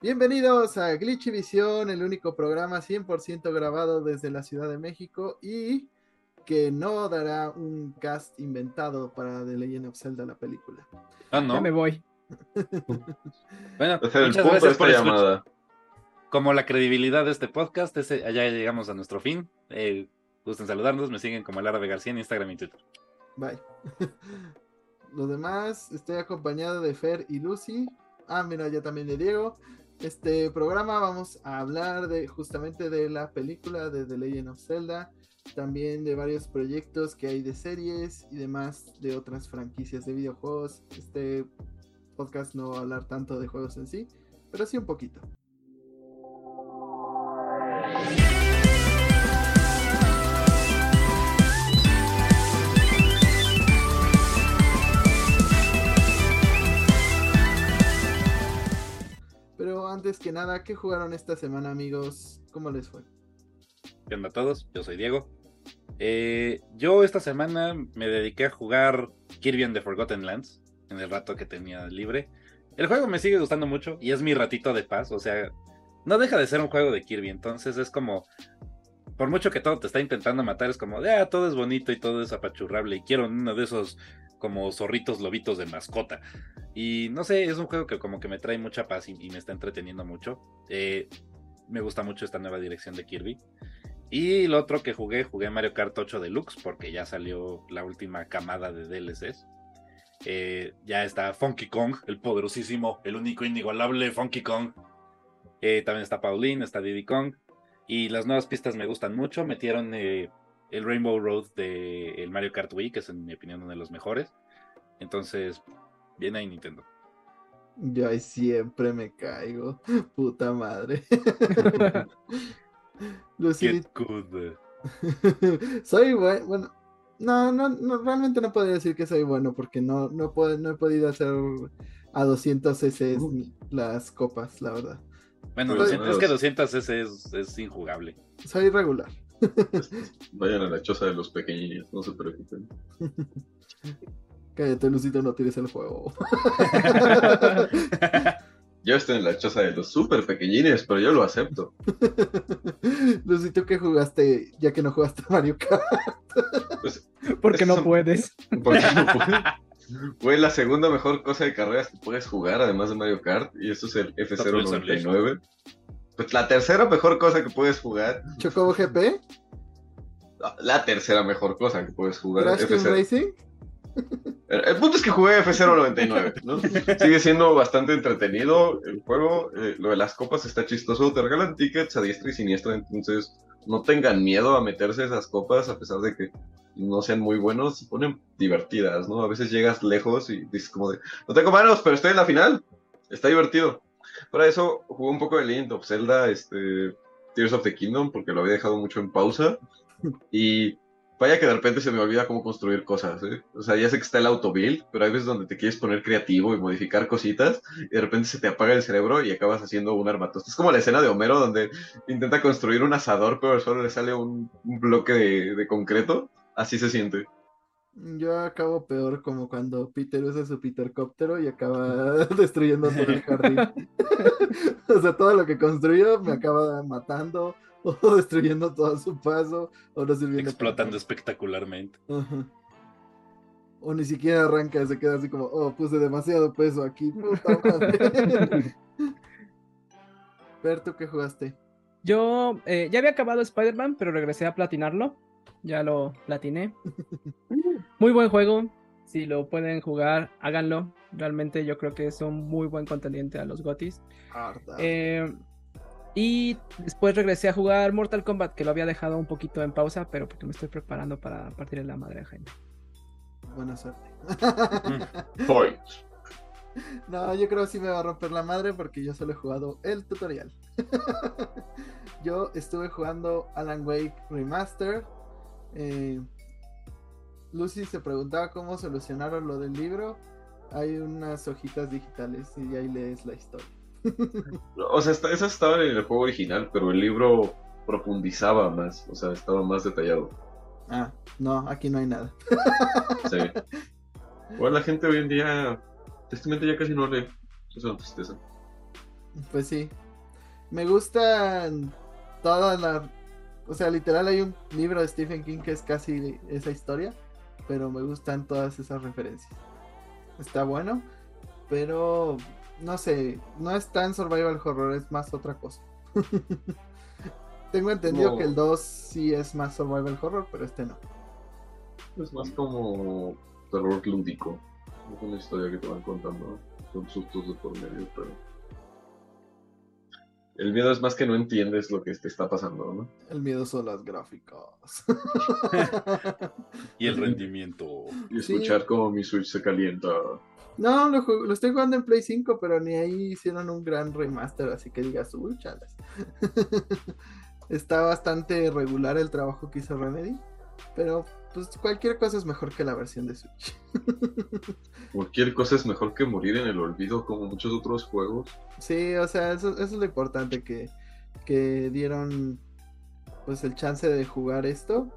Bienvenidos a Glitchy Visión, el único programa 100% grabado desde la Ciudad de México y que no dará un cast inventado para The Legend of Zelda, la película. Ah, no. Ya me voy. Bueno, Ese es el muchas punto de gracias por llamada. Como la credibilidad de este podcast, ese, allá llegamos a nuestro fin. Eh, gusten saludarnos, me siguen como el Árabe García en Instagram y Twitter. Bye. Los demás, estoy acompañado de Fer y Lucy. Ah, mira, ya también de Diego. Este programa vamos a hablar de justamente de la película de The Legend of Zelda, también de varios proyectos que hay de series y demás de otras franquicias de videojuegos. Este podcast no va a hablar tanto de juegos en sí, pero sí un poquito. Que nada, ¿qué jugaron esta semana, amigos? ¿Cómo les fue? ¿Qué onda a todos? Yo soy Diego. Eh, yo esta semana me dediqué a jugar Kirby and the Forgotten Lands en el rato que tenía libre. El juego me sigue gustando mucho y es mi ratito de paz, o sea, no deja de ser un juego de Kirby, entonces es como, por mucho que todo te está intentando matar, es como, de, ah, todo es bonito y todo es apachurrable y quiero uno de esos como zorritos lobitos de mascota. Y no sé, es un juego que como que me trae mucha paz y, me está entreteniendo mucho. Eh, me gusta mucho esta nueva dirección de Kirby. Y lo otro que jugué, jugué Mario Kart 8 Deluxe porque ya salió la última camada de DLCs. Eh, ya está Funky Kong, el poderosísimo, el único inigualable Funky Kong. Eh, también está Pauline, está Diddy Kong. Y las nuevas pistas me gustan mucho. Metieron eh, el Rainbow Road de el Mario Kart Wii, que es en mi opinión uno de los mejores. Entonces, bien ahí Nintendo. Yo ahí siempre me caigo. Puta madre. Soy bueno, bueno, no, no, no, realmente no podría decir que soy bueno porque no, no, puedo, no he podido hacer a 200 cc las copas, la verdad. Bueno, Soy- 200 es que 200 ese es, es injugable. Soy regular. Vayan a la choza de los pequeñines, no se preocupen. Cállate, Lucito, no tires el juego. Yo estoy en la choza de los super pequeñines, pero yo lo acepto. Lucito, ¿qué jugaste ya que no jugaste Mario Kart? Pues, Porque no puedes. porque no pude. Fue la segunda mejor cosa de carreras que puedes jugar, además de Mario Kart, y eso es el F099. Pues la tercera mejor cosa que puedes jugar, ¿Chocobo GP? la tercera mejor cosa que puedes jugar. ¿Crash Team F0. Racing? El el punto es que jugué F099, ¿no? Sigue siendo bastante entretenido el juego. eh, lo de las copas está chistoso. Te regalan tickets a diestra y siniestra, entonces no tengan miedo a meterse esas copas, a pesar de que no sean muy buenos, se ponen divertidas, ¿no? A veces llegas lejos y dices como de, no tengo manos, pero estoy en la final. Está divertido. Para eso jugué un poco de Legend of Zelda, este, Tears of the Kingdom, porque lo había dejado mucho en pausa. Y Vaya que de repente se me olvida cómo construir cosas, ¿eh? O sea, ya sé que está el autobuild, pero hay veces donde te quieres poner creativo y modificar cositas, y de repente se te apaga el cerebro y acabas haciendo un armatoste. Es como la escena de Homero donde intenta construir un asador, pero solo le sale un, bloque de concreto. Así se siente. Yo acabo peor como cuando Peter usa su Petercóptero y acaba destruyendo todo el jardín. o sea, todo lo que construyó me acaba matando o destruyendo todo a su paso o no sirviendo. Explotando espectacularmente. O ni siquiera arranca, se queda así como, oh, puse demasiado peso aquí. puta madre". Ver, ¿tú qué jugaste? Yo eh, ya había acabado Spider-Man, pero regresé a platinarlo. Ya lo platiné. Muy buen juego. Si lo pueden jugar, háganlo. Realmente yo creo que es un muy buen contendiente a los. Harta. Eh, y después regresé a jugar Mortal Kombat, que lo había dejado un poquito en pausa, pero porque me estoy preparando para partir la madre a Jaime. Buena suerte. Point. No, yo creo que sí me va a romper la madre porque yo solo he jugado el tutorial. yo estuve jugando Alan Wake Remaster. Eh, Lucy se preguntaba cómo solucionaron lo del libro. Hay unas hojitas digitales y ahí lees la historia. O sea, esta- esas estaban en el juego original, pero el libro profundizaba más, o sea, estaba más detallado. Ah, no, aquí no hay nada. Sí. Bueno, la gente hoy en día, tristemente ya casi no lee. Es una tristeza. Pues sí. Me gustan todas las... O sea, literal hay un libro de Stephen King que es casi esa historia, pero me gustan todas esas referencias. Está bueno, pero no sé, no es tan survival horror, es más otra cosa. Tengo entendido No. que el 2 sí es más survival horror, pero este no. Es más como terror lúdico. Es una historia que te van contando con sustos de por medio, pero. El miedo es más que no entiendes lo que te está pasando, ¿no? El miedo son las gráficas. Y el rendimiento. Y Sí. escuchar como mi Switch se calienta. No, lo estoy jugando en Play 5, pero ni ahí hicieron un gran remaster, así que digas, uy, chalas. Está bastante regular el trabajo que hizo Remedy, pero pues cualquier cosa es mejor que la versión de Switch. Cualquier cosa es mejor que morir en el olvido, como muchos otros juegos. Sí, o sea, eso, eso es lo importante que, que dieron pues el chance de jugar esto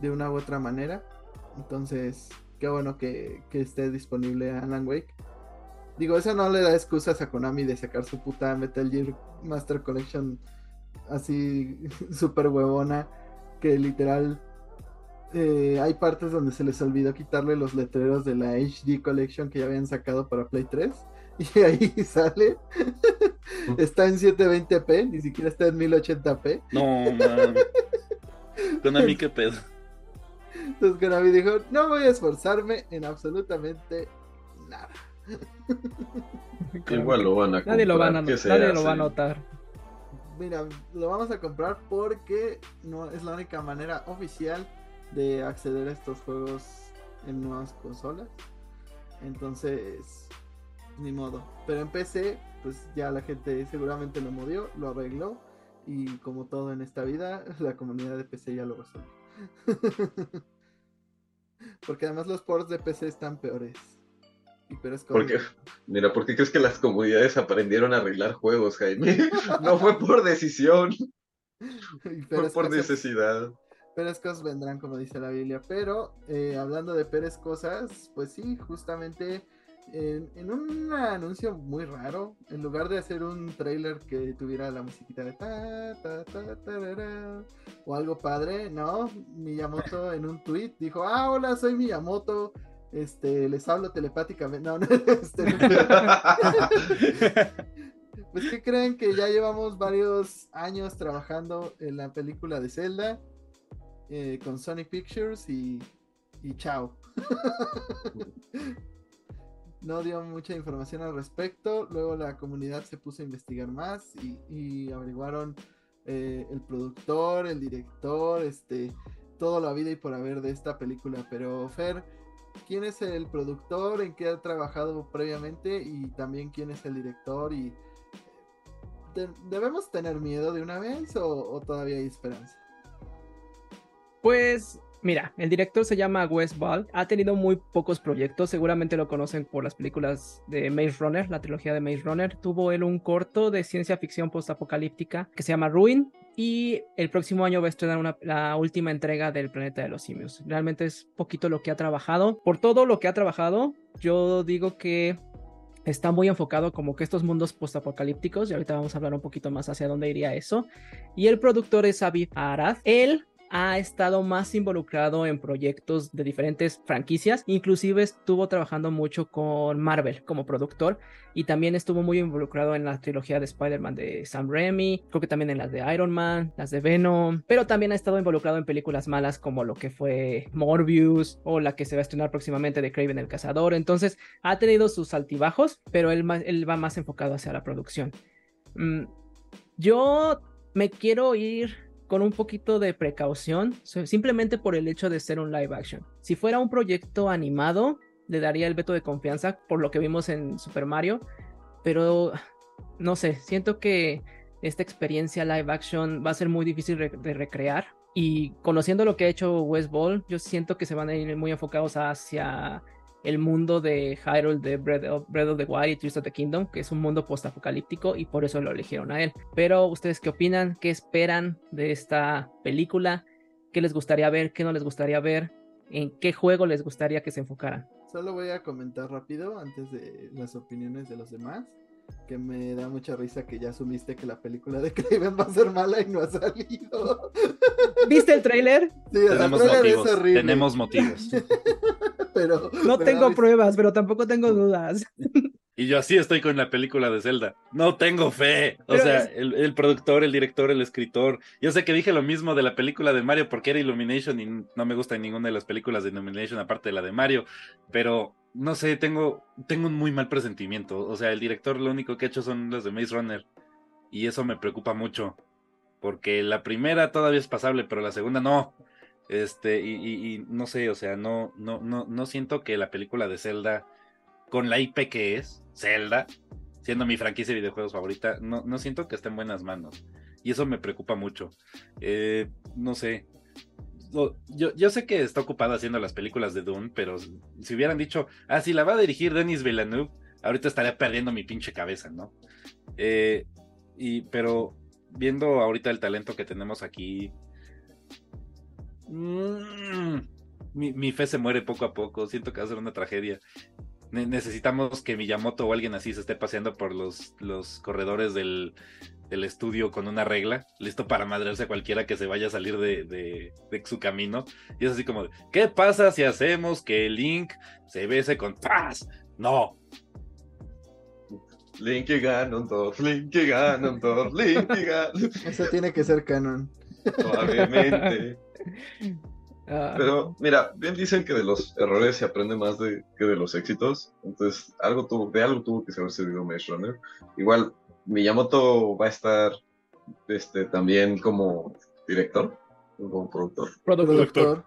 de una u otra manera. Entonces, qué bueno que, que esté disponible Alan Wake. Digo, eso no le da excusas a Konami de sacar su puta Metal Gear Master Collection así súper huevona que literal eh, hay partes donde se les olvidó quitarle los letreros de la HD Collection que ya habían sacado para Play 3 y ahí sale está en 720p ni siquiera está en 1080p No, man. Konami, qué pedo. entonces Konami dijo no voy a esforzarme en absolutamente nada Igual lo van a comprar. Nadie lo, van a, ¿qué se nadie lo va a notar. Mira, lo vamos a comprar porque no es la única manera oficial de acceder a estos juegos en nuevas consolas. Entonces, ni modo. Pero en PC, pues ya la gente seguramente lo movió, lo arregló. Y como todo en esta vida, la comunidad de PC ya lo resuelve. porque además los ports de PC están peores. Y peores ¿Por qué? Mira, ¿por qué crees que las comunidades aprendieron a arreglar juegos, Jaime? No fue por decisión, fue por necesidad. Peores cosas vendrán, como dice la Biblia. Pero eh, hablando de peores cosas, pues sí, justamente en, un anuncio muy raro, en lugar de hacer un trailer que tuviera la musiquita de ta, ta, ta, tarara, o algo padre, no, Miyamoto en un tweet dijo, ah, hola, soy Miyamoto, este, les hablo telepáticamente, no, no, este, pues que creen que ya llevamos varios años trabajando en la película de Zelda eh, con Sony Pictures y, y chao. no dio mucha información al respecto. Luego la comunidad se puso a investigar más y, y averiguaron eh, el productor, el director, este, toda la vida y por haber de esta película. Pero Fer, ¿quién es el productor? ¿En qué ha trabajado previamente? Y también quién es el director y ¿de- ¿Debemos tener miedo de una vez o, o todavía hay esperanza? Pues mira, el director se llama Wes Ball. Ha tenido muy pocos proyectos. Seguramente lo conocen por las películas de Maze Runner, la trilogía de Maze Runner. Tuvo él un corto de ciencia ficción postapocalíptica que se llama Ruin. Y el próximo año va a estrenar una- la última entrega del Planeta de los Simios. Realmente es poquito lo que ha trabajado. Por todo lo que ha trabajado, yo digo que está muy enfocado como que estos mundos postapocalípticos. Y ahorita vamos a hablar un poquito más hacia dónde iría eso. Y el productor es Aviv Arad. Él ha estado más involucrado en proyectos de diferentes franquicias, inclusive estuvo trabajando mucho con Marvel como productor y también estuvo muy involucrado en la trilogía de Spider-Man de Sam Raimi, creo que también en las de Iron Man, las de Venom, pero también ha estado involucrado en películas malas como lo que fue Morbius o la que se va a estrenar próximamente de Craven el Cazador, entonces ha tenido sus altibajos, pero él, él va más enfocado hacia la producción. Mm, yo me quiero ir con un poquito de precaución, simplemente por el hecho de ser un live action. Si fuera un proyecto animado, le daría el veto de confianza por lo que vimos en Super Mario, pero no sé, siento que esta experiencia live action va a ser muy difícil de recrear. Y conociendo lo que ha hecho West Ball, yo siento que se van a ir muy enfocados hacia el mundo de Hyrule de Breath of, Breath of the Wild y Tears of the Kingdom, que es un mundo postapocalíptico y por eso lo eligieron a él. Pero ustedes qué opinan? ¿Qué esperan de esta película? ¿Qué les gustaría ver? ¿Qué no les gustaría ver? ¿En qué juego les gustaría que se enfocaran? Solo voy a comentar rápido antes de las opiniones de los demás. que me da mucha risa que ya asumiste que la película de Craven va a ser mala y no ha salido. ¿Viste el tráiler? Sí, el es motivos. horrible. Tenemos motivos. pero No tengo pruebas, pero tampoco tengo dudas. Y yo así estoy con la película de Zelda. No tengo fe. O Pero sea, es- el, el productor, el director, el escritor. Yo sé que dije lo mismo de la película de Mario porque era Illumination y no me gusta ninguna de las películas de Illumination aparte de la de Mario. Pero no sé, tengo, tengo un muy mal presentimiento. O sea, el director lo único que ha hecho son las de Maze Runner. Y eso me preocupa mucho. Porque la primera todavía es pasable, pero la segunda no. Este, y, y- no sé, o sea, no, no, no, no siento que la película de Zelda, con la IP que es, Zelda, siendo mi franquicia de videojuegos favorita, no, no siento que esté en buenas manos. Y eso me preocupa mucho. Eh, no sé. Yo, yo sé que está ocupado haciendo las películas de Dune, pero si hubieran dicho, ah, si la va a dirigir Denis Villeneuve, ahorita estaría perdiendo mi pinche cabeza, ¿no? Eh, y, pero viendo ahorita el talento que tenemos aquí, mm, mi, mi fe se muere poco a poco. Siento que va a ser una tragedia. Ne- necesitamos que Miyamoto o alguien así se esté paseando por los, los corredores del, del estudio con una regla, listo para madrearse a cualquiera que se vaya a salir de, de- de su camino. Y es así como, de, ¿qué pasa si hacemos que Link se bese con paz? No, Link y Ganondorf, Link y Ganondorf, Link y Ganondorf. Eso tiene que ser canon. Suavemente. Ah, Pero mira, bien dicen que de los errores se aprende más de, que de los éxitos. Entonces, algo tuvo, de algo tuvo que haber servido Maze Runner. Igual, Miyamoto va a estar este, también como director, como productor. productor. Productor.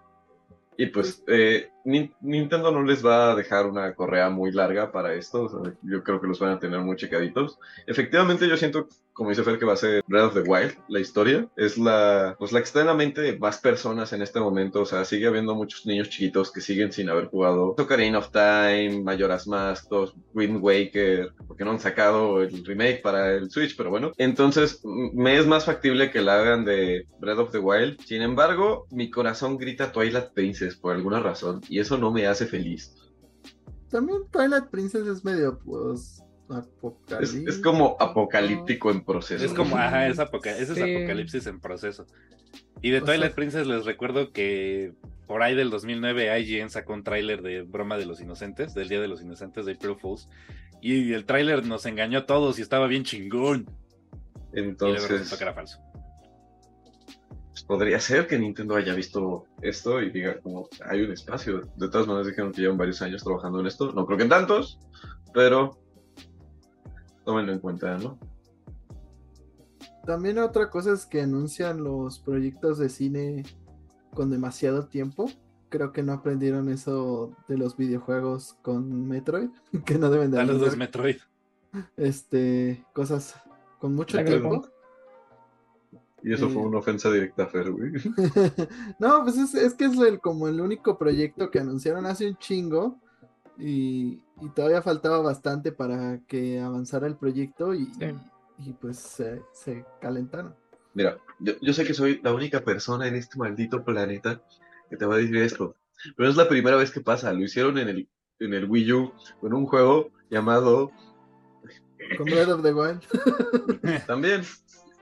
Y pues eh, Nin- Nintendo no les va a dejar una correa muy larga para esto. o sea, yo creo que los van a tener muy checaditos. Efectivamente, yo siento, como dice Fer, que va a ser Breath of the Wild. La historia es la, pues, la que está en la mente de más personas en este momento. O sea, sigue habiendo muchos niños chiquitos que siguen sin haber jugado Ocarina of Time, Majora's Mask, Wind Waker, porque no han sacado el remake para el Switch, pero bueno. Entonces, me es más factible que la hagan de Breath of the Wild. Sin embargo, mi corazón grita Twilight Princess por alguna razón y eso no me hace feliz. También Twilight Princess es medio pues Es, apocalíptico. es como apocalíptico en proceso. Es como, ajá, es apoca- ese es apocalipsis en proceso. Y de O Twilight sea- Princess les recuerdo que por ahí del 2009 IGN sacó un tráiler de Broma de los Inocentes, del Día de los Inocentes de April Fools. Y el tráiler nos engañó a todos y estaba bien chingón. Y Entonces, resultó que era falso. Podría ser que Nintendo haya visto esto y diga como hay un espacio. De todas maneras dijeron que llevan varios años trabajando en esto. No creo que en tantos, pero tómenlo en cuenta, ¿no? También otra cosa es que anuncian los proyectos de cine con demasiado tiempo. Creo que no aprendieron eso de los videojuegos con Metroid, que no deben de Saludos anunciar, Metroid. este cosas con mucho tiempo. Y eso Eh. fue una ofensa directa a Fer, güey. no, pues es, es que es el, como el único proyecto que anunciaron hace un chingo y, y todavía faltaba bastante para que avanzara el proyecto y, Sí. y, pues se, se calentaron. Mira, yo, yo sé que soy la única persona en este maldito planeta que te va a decir esto, pero es la primera vez que pasa. Lo hicieron en el, en el Wii U con un juego llamado Con Breath of the Wild. también,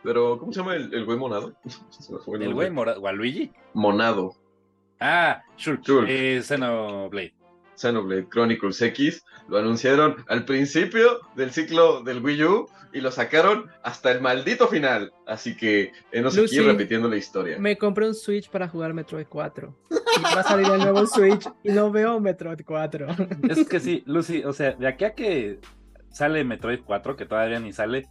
pero ¿cómo se llama el, el güey monado? El nombre. güey morado. ¿Waluigi? Monado. Ah, Shulk. Shulk. Eh, Xenoblade. Xenoblade Chronicles X, lo anunciaron al principio del ciclo del Wii U y lo sacaron hasta el maldito final. Así que enos aquí Lucy, repitiendo la historia. Me compré un Switch para jugar Metroid 4. Y va a salir el nuevo Switch y no veo Metroid 4. Es que sí, Lucy, o sea, de aquí a que sale Metroid 4, que todavía ni sale,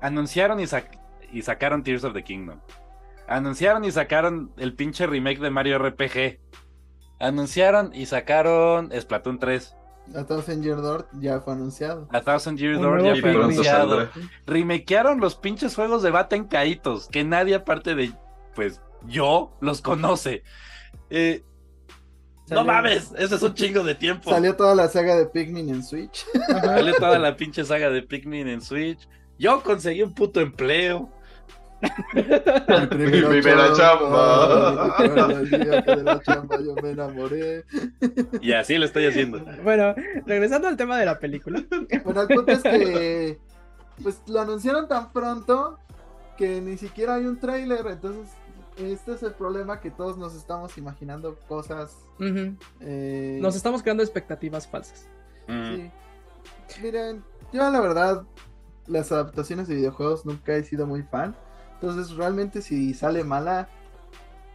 anunciaron y, sac- y sacaron Tears of the Kingdom. Anunciaron y sacaron el pinche remake de Mario RPG. Anunciaron y sacaron Splatoon 3. A Thousand Year Door ya fue anunciado. A Thousand Year Door ya fue anunciado. saldrá. Remakearon los pinches juegos de Baten Caitos, que nadie aparte de, pues, yo los conoce. Eh, no mames, eso es un chingo de tiempo. Salió toda la saga de Pikmin en Switch. Ajá. Salió toda la pinche saga de Pikmin en Switch. Yo conseguí un puto empleo. Mi primera chamba. Recuerdo el día que de la chamba yo me enamoré. Y así lo estoy haciendo. Bueno, regresando al tema de la película. Bueno, el punto es que pues lo anunciaron tan pronto que ni siquiera hay un tráiler, entonces este es el problema que todos nos estamos imaginando cosas. Eh, Nos estamos creando expectativas falsas. Mm. Sí. Miren, yo la verdad, las adaptaciones de videojuegos nunca he sido muy fan. Entonces, realmente, si sale mala,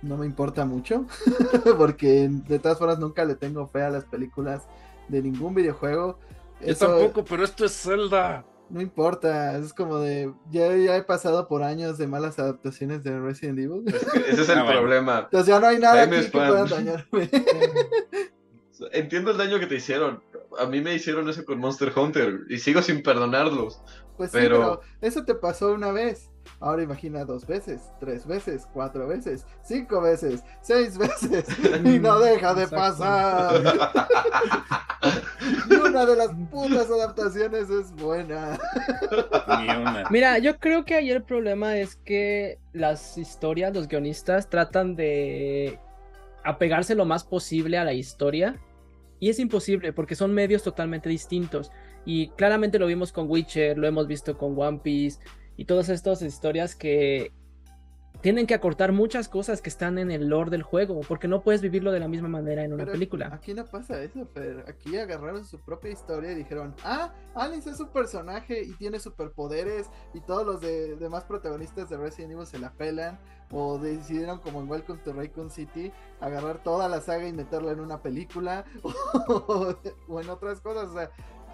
no me importa mucho. Porque de todas formas, nunca le tengo fe a las películas de ningún videojuego. Yo Eso tampoco, pero esto es Zelda. no importa. Es como de. Ya, ya he pasado por años de malas adaptaciones de Resident Evil. Es que ese es el Ah, bueno. problema. Entonces, ya no hay nada aquí que pueda dañarme. Entiendo el daño que te hicieron. A mí me hicieron eso con Monster Hunter y sigo sin perdonarlos. Pues sí, pero eso te pasó una vez. Ahora imagina dos veces, tres veces, cuatro veces, cinco veces, seis veces. Y no deja de Exacto. pasar. Y una de las putas adaptaciones es buena. Ni una. Mira, yo creo que ahí el problema es que las historias, los guionistas tratan de apegarse lo más posible a la historia y es imposible porque son medios totalmente distintos y claramente lo vimos con Witcher, lo hemos visto con One Piece y todas estas historias que tienen que acortar muchas cosas que están en el lore del juego porque no puedes vivirlo de la misma manera en una Pero película. Aquí no pasa eso, Fer. Aquí agarraron su propia historia y dijeron, ah, Alice es un personaje y tiene superpoderes y todos los de- demás protagonistas de Resident Evil se la pelan. O decidieron, como en Welcome to Raccoon City, agarrar toda la saga y meterla en una película o, o en otras cosas. O sea,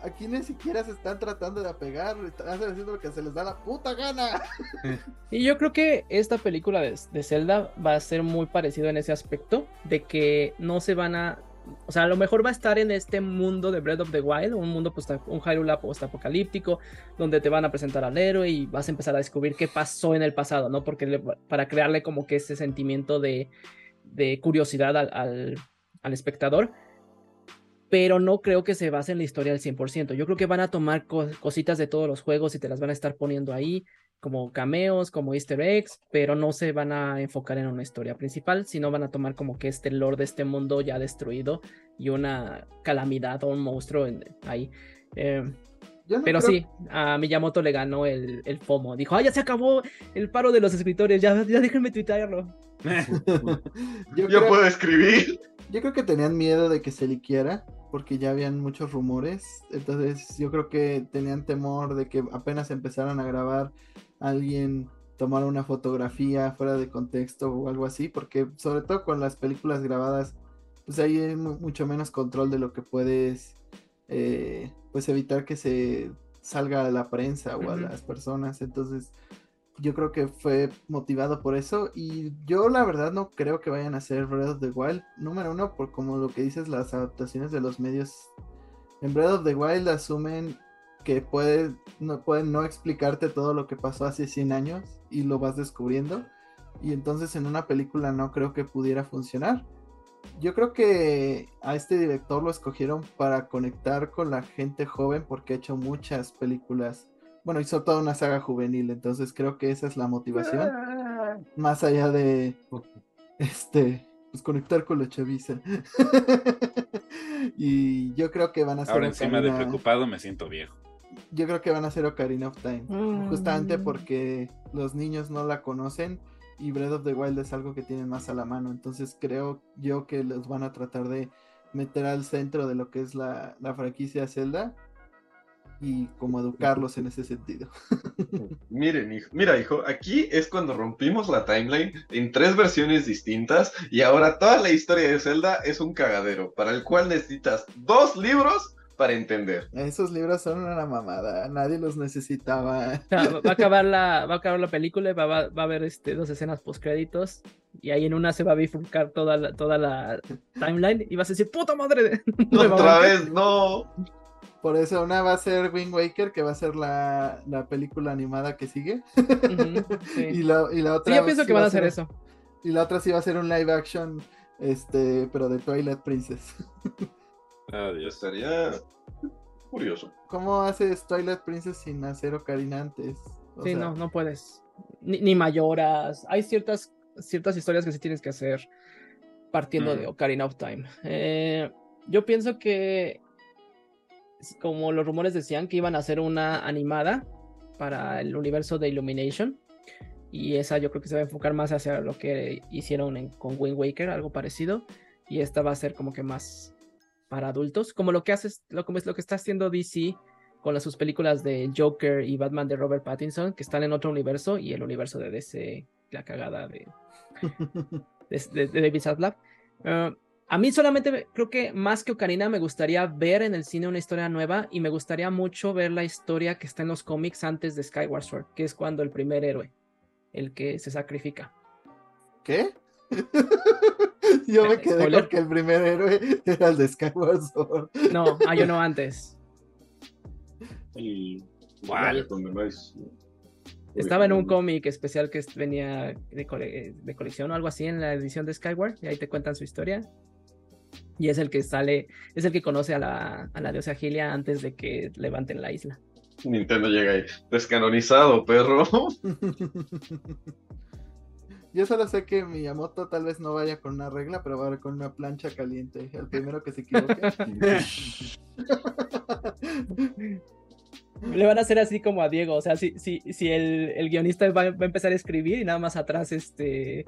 aquí ni siquiera se están tratando de apegar, están haciendo lo que se les da la puta gana. Y yo creo que esta película de, de Zelda va a ser muy parecido en ese aspecto, de que no se van a... O sea, a lo mejor va a estar en este mundo de Breath of the Wild, un mundo, post un Hyrule post-apocalíptico, donde te van a presentar al héroe y vas a empezar a descubrir qué pasó en el pasado, ¿no? Porque le- para crearle como que ese sentimiento de, curiosidad al espectador. Pero no creo que se base en la historia al 100%. Yo creo que van a tomar co- cositas de todos los juegos y te las van a estar poniendo ahí como cameos, como easter eggs, pero no se van a enfocar en una historia principal, sino van a tomar como que este lore de este mundo ya destruido y una calamidad o un monstruo en- ahí. Eh, no pero creo- sí, a Miyamoto le ganó el, el FOMO. Dijo, ah, ya se acabó el paro de los escritores, ya, ya déjenme tuitearlo. yo Yo creo- puedo escribir. Yo creo que tenían miedo de que se liquiera, porque ya habían muchos rumores. Entonces, yo creo que tenían temor de que apenas empezaran a grabar, alguien tomara una fotografía fuera de contexto o algo así, porque sobre todo con las películas grabadas, pues ahí hay mu- mucho menos control de lo que puedes, eh, pues evitar que se salga a la prensa o a las personas. Entonces, yo creo que fue motivado por eso y yo la verdad no creo que vayan a hacer Breath of the Wild número uno por como lo que dices las adaptaciones de los medios. En Breath of the Wild asumen que puede, no, pueden no explicarte todo lo que pasó hace 100 años y lo vas descubriendo y entonces en una película no creo que pudiera funcionar. Yo creo que a este director lo escogieron para conectar con la gente joven porque ha hecho muchas películas bueno, hizo toda una saga juvenil, entonces creo que esa es la motivación. Más allá de este, pues conectar con la chaviza. y yo creo que van a hacer Ahora encima de preocupado me siento viejo. Yo creo que van a hacer Ocarina of Time. Justamente Mm. porque los niños no la conocen y Breath of the Wild es algo que tienen más a la mano. Entonces creo yo que los van a tratar de meter al centro de lo que es la, la franquicia Zelda y como educarlos en ese sentido. Miren, hijo, mira, hijo, aquí es cuando rompimos la timeline en tres versiones distintas y ahora toda la historia de Zelda es un cagadero, para el cual necesitas dos libros para entender. Esos libros son una mamada, nadie los necesitaba. O sea, va a acabar la, va a acabar la película y va, va- va a haber este, dos escenas post créditos y ahí en una se va a bifurcar toda la, toda la timeline y vas a decir puta madre Otra nuevamente". vez, no. Por eso una va a ser Wind Waker, que va a ser la, la película animada que sigue. Sí. y, la, y la Sí, otra yo pienso sí que va van a hacer ser- eso. Y la otra sí va a ser un live action, este, pero de Twilight Princess. Adiós. Estaría curioso. ¿Cómo haces Twilight Princess sin hacer Ocarina antes? O Sí, sea, no, no puedes. Ni, ni mayoras. Hay ciertas, ciertas historias que sí tienes que hacer partiendo de. Ocarina of Time. Eh, yo pienso que, como los rumores decían, que iban a hacer una animada, para el universo de Illumination. Y esa yo creo que se va a enfocar más hacia lo que hicieron con Wind Waker, algo parecido. Y esta va a ser como que más para adultos, como lo que haces, lo, como es lo que está haciendo DC con las, sus películas de Joker y Batman de Robert Pattinson, que están en otro universo y el universo de DC, la cagada de, de, David Zaslav. Ah, a mí solamente creo que más que Ocarina me gustaría ver en el cine una historia nueva y me gustaría mucho ver la historia que está en los cómics antes de Skyward Sword, que es cuando el primer héroe, el que se sacrifica. ¿Qué? yo me quedé con que el primer héroe era el de Skyward Sword. No, ah, yo no antes. Y Estaba en un cómic especial que venía de, de, colección o algo así en la edición de Skyward, y ahí te cuentan su historia. Y es el que sale, es el que conoce a la, a la diosa Gilia antes de que levanten la isla. Nintendo llega ahí, descanonizado, perro. Yo solo sé que Miyamoto tal vez no vaya con una regla, pero va con una plancha caliente. El primero que se equivoque. Le van a hacer así como a Diego. O sea, si, si, si el, el guionista va, va, a empezar a escribir y nada más atrás este.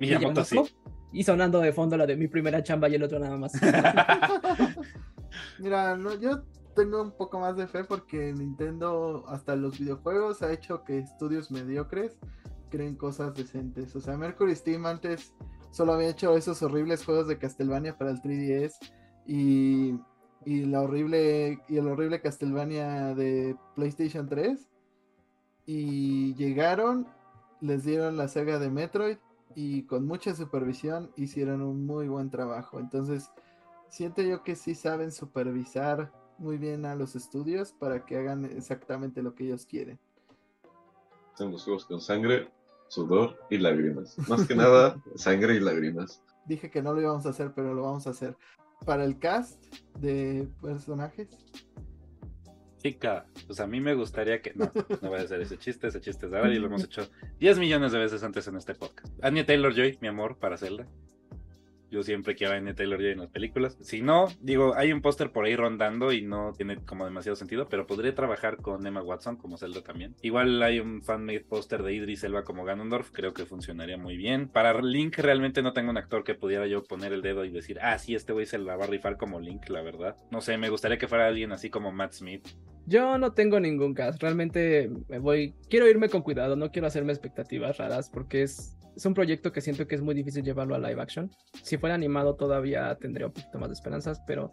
Miyamoto, sí. Y sonando de fondo la de mi primera chamba y el otro nada más. Mira, no, yo tengo un poco más de fe porque Nintendo hasta los videojuegos ha hecho que estudios mediocres creen cosas decentes. O sea, Mercury Steam antes solo había hecho esos horribles juegos de Castlevania para el 3DS y, y la horrible y el horrible Castlevania de PlayStation 3 y llegaron, les dieron la saga de Metroid y con mucha supervisión hicieron un muy buen trabajo. Entonces, siento yo que sí saben supervisar muy bien a los estudios para que hagan exactamente lo que ellos quieren. Son los juegos con sangre, sudor y lágrimas. Más que nada, sangre y lágrimas. Dije que no lo íbamos a hacer, pero lo vamos a hacer. Para el cast de personajes, pues a mí me gustaría que. No, no voy a hacer ese chiste, ese chiste es de y lo hemos hecho 10 millones de veces antes en este podcast. Anya Taylor Joy, mi amor, para Zelda. Yo siempre quiero a Anya Taylor Joy en las películas. Si no, digo, hay un póster por ahí rondando y no tiene como demasiado sentido, pero podría trabajar con Emma Watson como Zelda también. Igual hay un fan-made póster de Idris Elba como Ganondorf, creo que funcionaría muy bien. Para Link realmente no tengo un actor que pudiera yo poner el dedo y decir, ah, sí, este güey se la va a rifar como Link, la verdad. No sé, me gustaría que fuera alguien así como Matt Smith. Yo no tengo ningún caso, realmente me voy, quiero irme con cuidado, no quiero hacerme expectativas raras porque es es un proyecto que siento que es muy difícil llevarlo a live action. Si fuera animado todavía tendría un poquito más de esperanzas, pero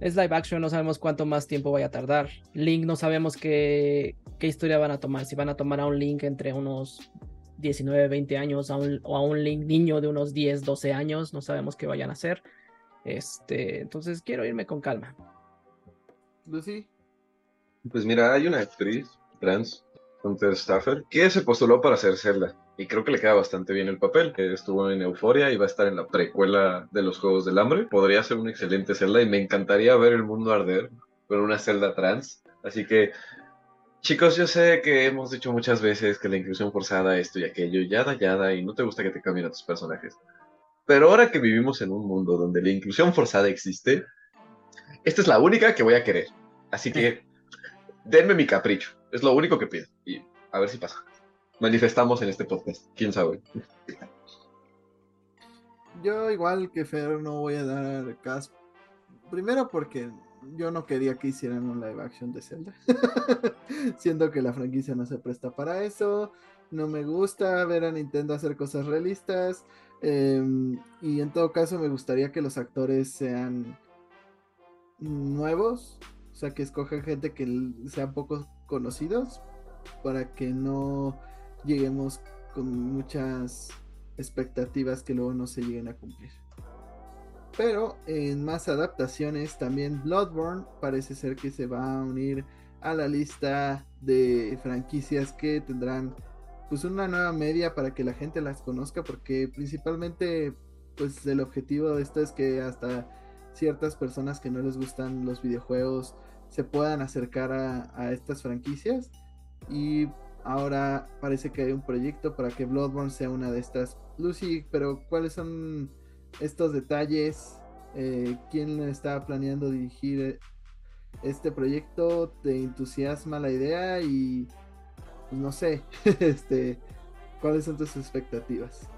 es live action, no sabemos cuánto más tiempo vaya a tardar. Link, no sabemos qué, qué historia van a tomar, si van a tomar a un Link entre unos 19, 20 años o a un Link niño de unos 10, 12 años, no sabemos qué vayan a hacer. Este, entonces quiero irme con calma. Lucy. Pues mira, hay una actriz trans, Hunter Staffer, que se postuló para hacer Zelda y creo que le queda bastante bien el papel. Estuvo en Euforia y va a estar en la precuela de los Juegos del Hambre. Podría ser un excelente Zelda y me encantaría ver el mundo arder con una Zelda trans. Así que, chicos, yo sé que hemos dicho muchas veces que la inclusión forzada, esto y aquello, yada, yada, y no te gusta que te cambien a tus personajes. Pero ahora que vivimos en un mundo donde la inclusión forzada existe, esta es la única que voy a querer. Así que, denme mi capricho. Es lo único que pido. Y a ver si pasa manifestamos en este podcast. ¿Quién sabe? Yo igual que Fer no voy a dar caso. Primero porque yo no quería que hicieran un live action de Zelda. Siendo que la franquicia no se presta para eso. No me gusta ver a Nintendo hacer cosas realistas. Em, y en todo caso me gustaría que los actores sean nuevos. O sea, que escojan gente que sean poco conocidos. Para que no lleguemos con muchas expectativas que luego no se lleguen a cumplir. Pero en más adaptaciones también Bloodborne parece ser que se va a unir a la lista de franquicias que tendrán pues una nueva media para que la gente las conozca porque principalmente pues el objetivo de esto es que hasta ciertas personas que no les gustan los videojuegos se puedan acercar a, a estas franquicias y Ahora parece que hay un proyecto para que Bloodborne sea una de estas. Lucy, pero ¿cuáles son estos detalles? Eh, ¿Quién está planeando dirigir este proyecto? ¿Te entusiasma la idea? ¿Y pues no sé, este, ¿cuáles son tus expectativas?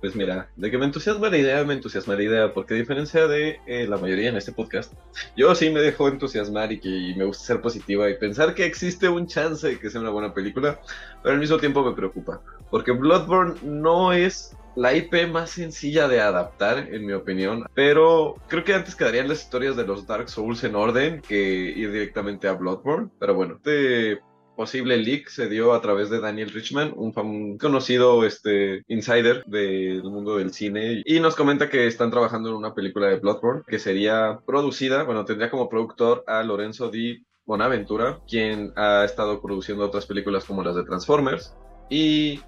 Pues mira, de que me entusiasma la idea, me entusiasma la idea, porque a diferencia de eh, la mayoría en este podcast, yo sí me dejo entusiasmar y que me gusta ser positiva y pensar que existe un chance de que sea una buena película, pero al mismo tiempo me preocupa, porque Bloodborne no es la IP más sencilla de adaptar, en mi opinión, pero creo que antes quedarían las historias de los Dark Souls en orden que ir directamente a Bloodborne, pero bueno, este posible leak se dio a través de Daniel Richman, un, conocido este, insider del mundo del cine, y nos comenta que están trabajando en una película de Bloodborne que sería producida, bueno, tendría como productor a Lorenzo Di Bonaventura, quien ha estado produciendo otras películas como las de Transformers, y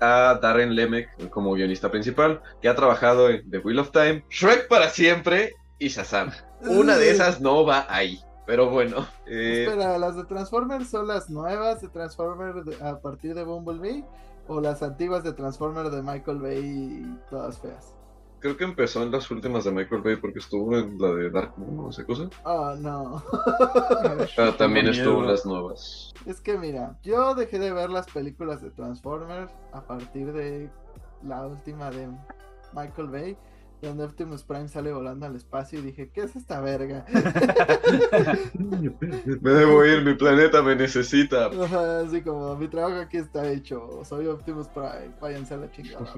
a Darren Lemek como guionista principal, que ha trabajado en The Wheel of Time, Shrek para siempre y Shazam. Una de esas no va ahí. Pero bueno, eh, Espera, ¿las de Transformers son las nuevas de Transformers de- a partir de Bumblebee? ¿O las antiguas de Transformers de Michael Bay y todas feas? creo que empezó en las últimas de Michael Bay porque estuvo en la de Dark Moon, no sé cosa. Oh, no. A ver. Pero también estuvo en las nuevas. Es que mira, yo dejé de ver las películas de Transformers a partir de la última de Michael Bay, donde Optimus Prime sale volando al espacio y dije, ¿qué es esta verga? Me debo ir, mi planeta me necesita. Así como, mi trabajo aquí está hecho, soy Optimus Prime, váyanse a la chingada.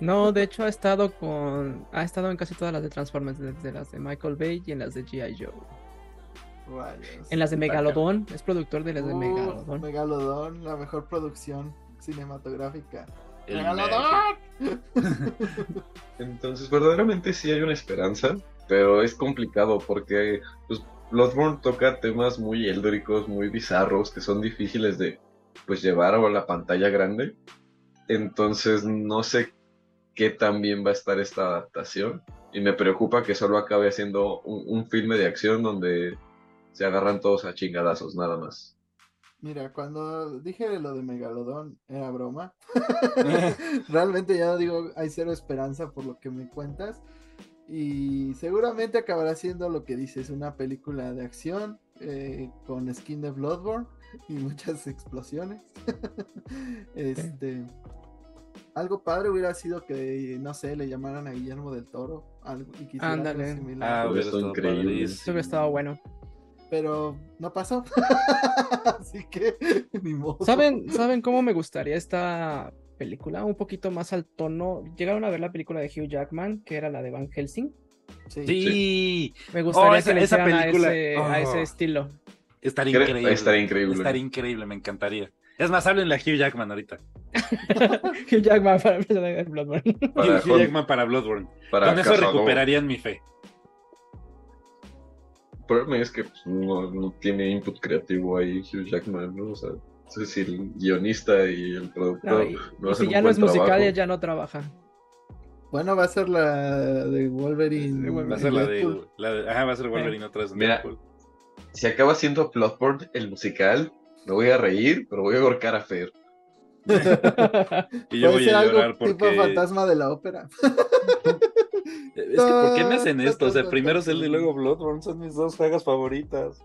No, de hecho ha estado con. Ha estado en casi todas las de Transformers, desde las de Michael Bay y en las de G.I. Joe. Rayos. En las de Megalodon, es productor de las de Megalodon. Megalodon, la mejor producción cinematográfica. Entonces, verdaderamente sí hay una esperanza, pero es complicado porque pues, Bloodborne toca temas muy eldóricos, muy bizarros, que son difíciles de pues llevar a la pantalla grande. Entonces, no sé qué tan bien va a estar esta adaptación. Y me preocupa que solo acabe haciendo un, un filme de acción donde se agarran todos a chingadazos, nada más. Mira, cuando dije lo de Megalodon era broma. Realmente ya digo, hay cero esperanza por lo que me cuentas. Y seguramente acabará siendo lo que dices, una película de acción eh, con skin de Bloodborne y muchas explosiones. este, algo padre hubiera sido que, no sé, le llamaran a Guillermo del Toro algo, y quisiera algo Ándale. similar. Ah, Hubiera estado increíble. Eso hubiera estado bueno. Pero no pasó. Así que, ni modo. ¿Saben, ¿Saben cómo me gustaría esta película? Un poquito más al tono. ¿Llegaron a ver la película de Hugh Jackman, que era la de Van Helsing? Sí. Sí, Me gustaría esa- que le esa hicieran a película. ese, a ese Oh. estilo. estaría Cre- increíble. estaría increíble. Estaría increíble, me encantaría. Es más, háblenle a Hugh Jackman ahorita. Hugh Jackman para Bloodborne. Para, Hugh Jackman para Bloodborne. para Con eso recuperarían mi fe. El problema es que pues, no, no tiene input creativo ahí Hugh Jackman, ¿no? O sea, es decir, el guionista y el No, productor y- no y hacen si un ya no buen es musical, trabajo. ya no trabaja. Bueno, va a ser la de Wolverine. De Wolverine. Va a ser la de, la de- Ajá, va a ser Wolverine otra vez. Mira. Deadpool. Si acaba siendo Bloodborne el musical, me voy a reír, pero voy a ahorcar a Fer. Y yo voy a algo llorar tipo porque. fantasma de la ópera. Es que, ¿por qué me hacen esto? O sea, primero Zelda y luego Bloodborne son mis dos sagas favoritas.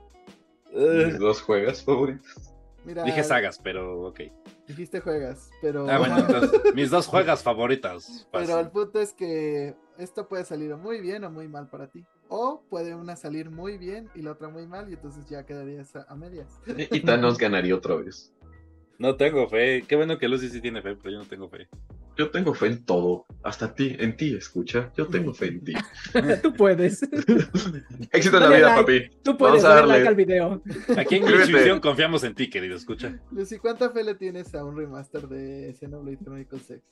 Mis dos juegas favoritos. Mira, Dije sagas, pero ok. Dijiste juegas, pero. Ah, bueno, entonces, mis dos juegas favoritas. pero el punto es que esto puede salir muy bien o muy mal para ti. O puede una salir muy bien y la otra muy mal, y entonces ya quedarías a, a medias. Y Thanos ganaría otra vez. No tengo fe. Qué bueno que Lucy sí tiene fe, pero yo no tengo fe. Yo tengo fe en todo, hasta ti, en ti, escucha. Yo tengo fe en ti. Tú puedes. Éxito en la vida, like. papi. Tú puedes Vamos a darle like al video. Aquí en. Intuición confiamos en ti, querido. Escucha. Lucy, ¿cuánta fe le tienes a un remaster de Xenoblade Chronicles X?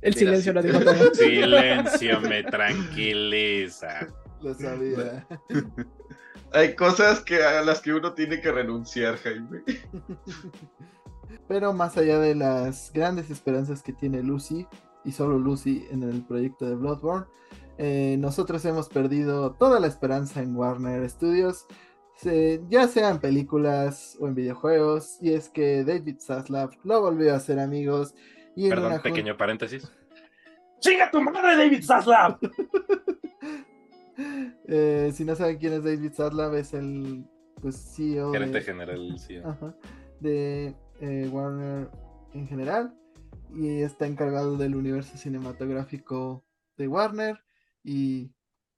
El Mira, silencio lo dijo todo. Silencio me tranquiliza. Lo sabía. Hay cosas que a las que uno tiene que renunciar, Jaime. Pero más allá de las grandes esperanzas que tiene Lucy, y solo Lucy en el proyecto de Bloodborne, eh, nosotros hemos perdido toda la esperanza en Warner Studios, se- ya sea en películas o en videojuegos, y es que David Zaslav lo volvió a hacer amigos. Y en Perdón, una pequeño paréntesis. ¡Chinga tu madre, David Zaslav! Eh, si no saben quién es David Zaslav, es el pues CEO Gerente de, general, sí. ajá, de eh, Warner en general y está encargado del universo cinematográfico de Warner y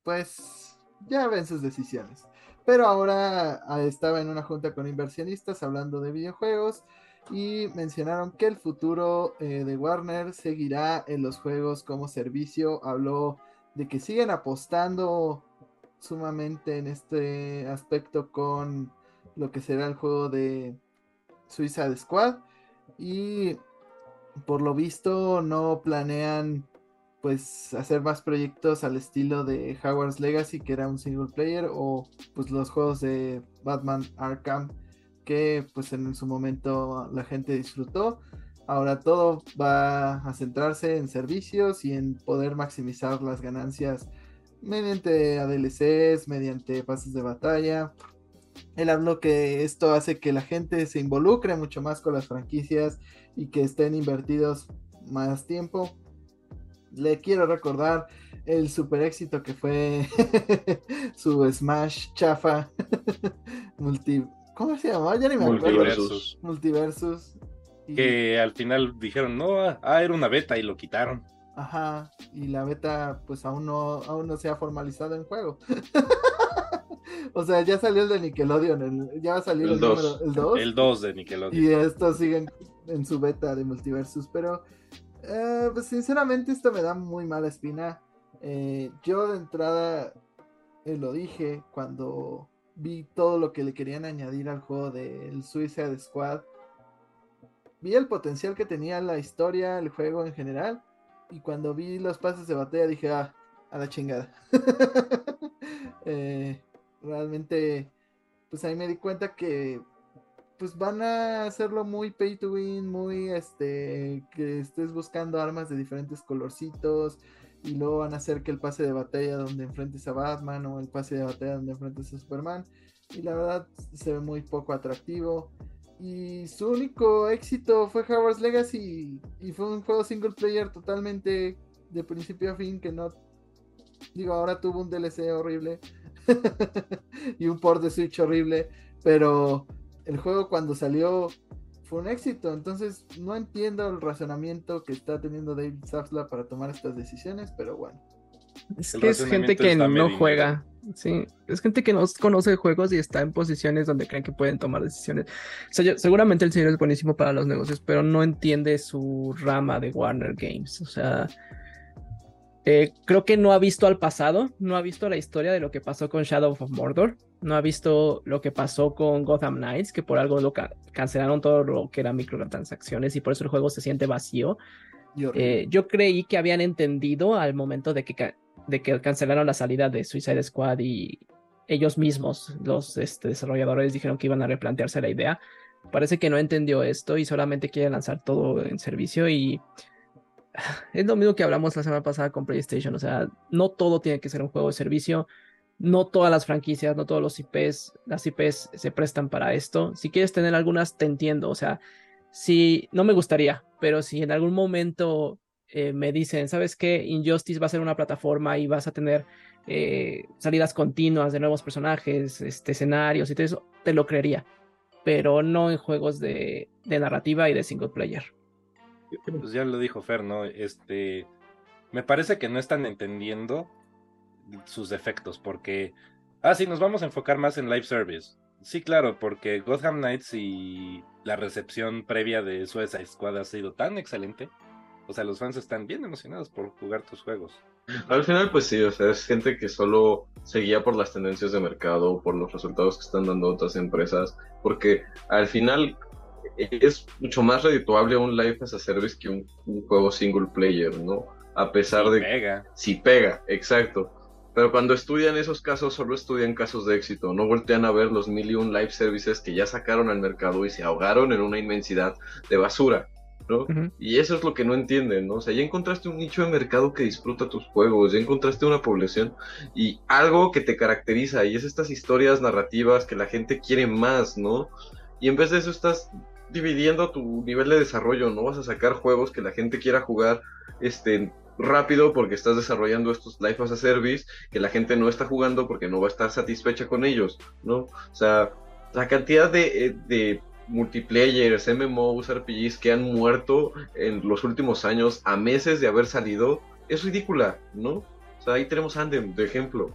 pues ya ven sus decisiones. Pero ahora ah, estaba en una junta con inversionistas hablando de videojuegos y mencionaron que el futuro eh, de Warner seguirá en los juegos como servicio. Habló de que siguen apostando sumamente en este aspecto con lo que será el juego de Suicide Squad y por lo visto no planean pues hacer más proyectos al estilo de Howard's Legacy que era un single player o pues los juegos de Batman Arkham que pues en su momento la gente disfrutó ahora todo va a centrarse en servicios y en poder maximizar las ganancias mediante ADLCs, mediante pases de batalla. Él habló que esto hace que la gente se involucre mucho más con las franquicias y que estén invertidos más tiempo. Le quiero recordar el super éxito que fue su Smash chafa multi ¿Cómo se llamaba? Ya ni me acuerdo. Multiversus. Multiversus. Y- Que al final dijeron, no, ah, era una beta y lo quitaron. Ajá, y la beta pues aún no, aún no se ha formalizado en juego. o sea, ya salió el de Nickelodeon, el- ya va a salir el 2. El 2 de Nickelodeon. Y estos siguen en su beta de Multiversus, pero eh, pues sinceramente esto me da muy mala espina. Eh, yo de entrada eh, lo dije cuando vi todo lo que le querían añadir al juego del Suicide Squad. Vi el potencial que tenía la historia, el juego en general. Y cuando vi los pases de batalla dije, ah, a la chingada. Eh, realmente, pues ahí me di cuenta que pues van a hacerlo muy pay to win, muy este, que estés buscando armas de diferentes colorcitos y luego van a hacer que el pase de batalla donde enfrentes a Batman o el pase de batalla donde enfrentes a Superman y la verdad se ve muy poco atractivo. Y su único éxito fue Howard's Legacy y fue un juego single player totalmente de principio a fin que no digo ahora tuvo un DLC horrible y un port de Switch horrible pero el juego cuando salió fue un éxito. Entonces no entiendo el razonamiento que está teniendo David Zaslav para tomar estas decisiones, pero bueno. Es que es gente que no medio juega. Sí, es gente que no conoce juegos y está en posiciones donde creen que pueden tomar decisiones. O sea, yo- seguramente el señor es buenísimo para los negocios, pero no entiende su rama de Warner Games. O sea, eh, creo que no ha visto al pasado, no ha visto la historia de lo que pasó con Shadow of Mordor, no ha visto lo que pasó con Gotham Knights, que por algo lo ca- cancelaron todo lo que era microtransacciones y por eso el juego se siente vacío. y horrible. Eh, yo creí que habían entendido al momento de que, de que cancelaron la salida de Suicide Squad y ellos mismos, los este, desarrolladores, dijeron que iban a replantearse la idea. Parece que no entendió esto y solamente quiere lanzar todo en servicio y es lo mismo que hablamos la semana pasada con PlayStation. O sea, no todo tiene que ser un juego de servicio. No todas las franquicias, no todos los IPs, las IPs se prestan para esto. Si quieres tener algunas, te entiendo. O sea, si no me gustaría, pero si en algún momento eh, me dicen, ¿sabes qué? Injustice va a ser una plataforma y vas a tener eh, salidas continuas de nuevos personajes, este, escenarios y todo eso, te lo creería. Pero no en juegos de, de narrativa y de single player. Pues ya lo dijo Fer, ¿no? Este, me parece que no están entendiendo sus defectos, porque, ah, sí, nos vamos a enfocar más en live service. Sí, claro, porque Gotham Knights y la recepción previa de Suicide Squad ha sido tan excelente. O sea, los fans están bien emocionados por jugar tus juegos. Al final, pues sí, o sea, es gente que solo seguía por las tendencias de mercado, por los resultados que están dando otras empresas, porque al final es mucho más redituable un live as a service que un, un juego single player, ¿no? A pesar Y de pega. si pega, exacto. Pero cuando estudian esos casos, solo estudian casos de éxito, no voltean a ver los mil y un live services que ya sacaron al mercado y se ahogaron en una inmensidad de basura, ¿no? Y eso es lo que no entienden, ¿no? O sea, ya encontraste un nicho de mercado que disfruta tus juegos, ya encontraste una población y algo que te caracteriza, y es estas historias narrativas que la gente quiere más, ¿no? Y en vez de eso estás dividiendo tu nivel de desarrollo, no vas a sacar juegos que la gente quiera jugar este rápido porque estás desarrollando estos life as a service que la gente no está jugando porque no va a estar satisfecha con ellos, ¿no? O sea, la cantidad de, eh, de multiplayers, MMOs, RPGs que han muerto en los últimos años a meses de haber salido es ridícula, ¿no? O sea, ahí tenemos Andem, de ejemplo.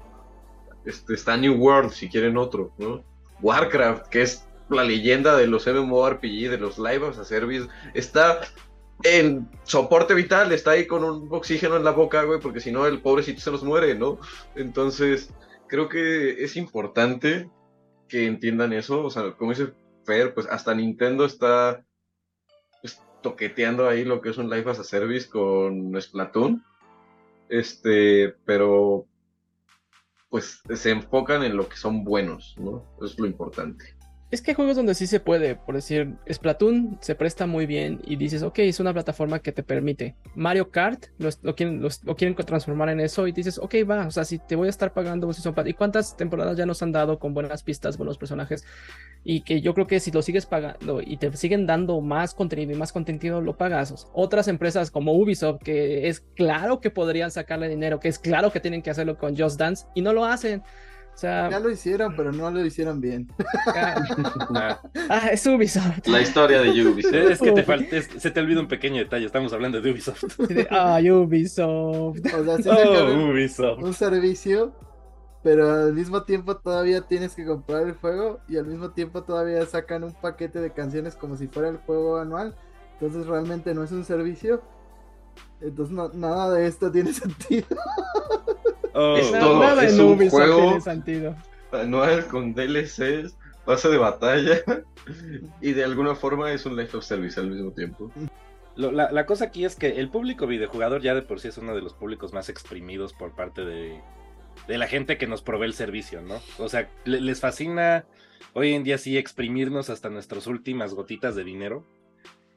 Este, está New World, si quieren otro, ¿no? Warcraft, que es la leyenda de los MMORPG, de los live as a service, está en soporte vital, está ahí con un oxígeno en la boca, güey, porque si no el pobrecito se nos muere, ¿no? Entonces, creo que es importante que entiendan eso, o sea, como dice Fer, pues hasta Nintendo está pues, toqueteando ahí lo que es un Life as a Service con Splatoon, este, pero pues se enfocan en lo que son buenos, ¿no? Eso es lo importante. Es que juegos donde sí se puede, por decir, Splatoon se presta muy bien y dices, ok, es una plataforma que te permite. Mario Kart lo, lo quieren, los- lo quieren transformar en eso y dices, ok, va, o sea, si te voy a estar pagando, pues, son ¿y cuántas temporadas ya nos han dado con buenas pistas, buenos personajes? Y que yo creo que si lo sigues pagando y te siguen dando más contenido y más contenido, lo pagas. Otras empresas como Ubisoft, que es claro que podrían sacarle dinero, que es claro que tienen que hacerlo con Just Dance y no lo hacen. O sea, Ya lo hicieron, pero no lo hicieron bien. ya- Ah, ah, es Ubisoft. La historia de Ubisoft. es que te falta, es se te olvida un pequeño detalle, estamos hablando de Ubisoft. De, Ay, Ubisoft. O sea, sí Oh, Ubisoft. un servicio, pero al mismo tiempo todavía tienes que comprar el juego y al mismo tiempo todavía sacan un paquete de canciones como si fuera el juego anual. Entonces realmente no es un servicio. Entonces no- nada de esto tiene sentido. Oh, Es todo, nada es en un Ubisoft juego. tiene sentido. Anual con DLCs, pase de batalla y de alguna forma es un Life of Service al mismo tiempo. Lo- la, la cosa aquí es que el público videojugador ya de por sí es uno de los públicos más exprimidos por parte de, de la gente que nos provee el servicio, ¿no? O sea, le- les fascina hoy en día sí exprimirnos hasta nuestras últimas gotitas de dinero.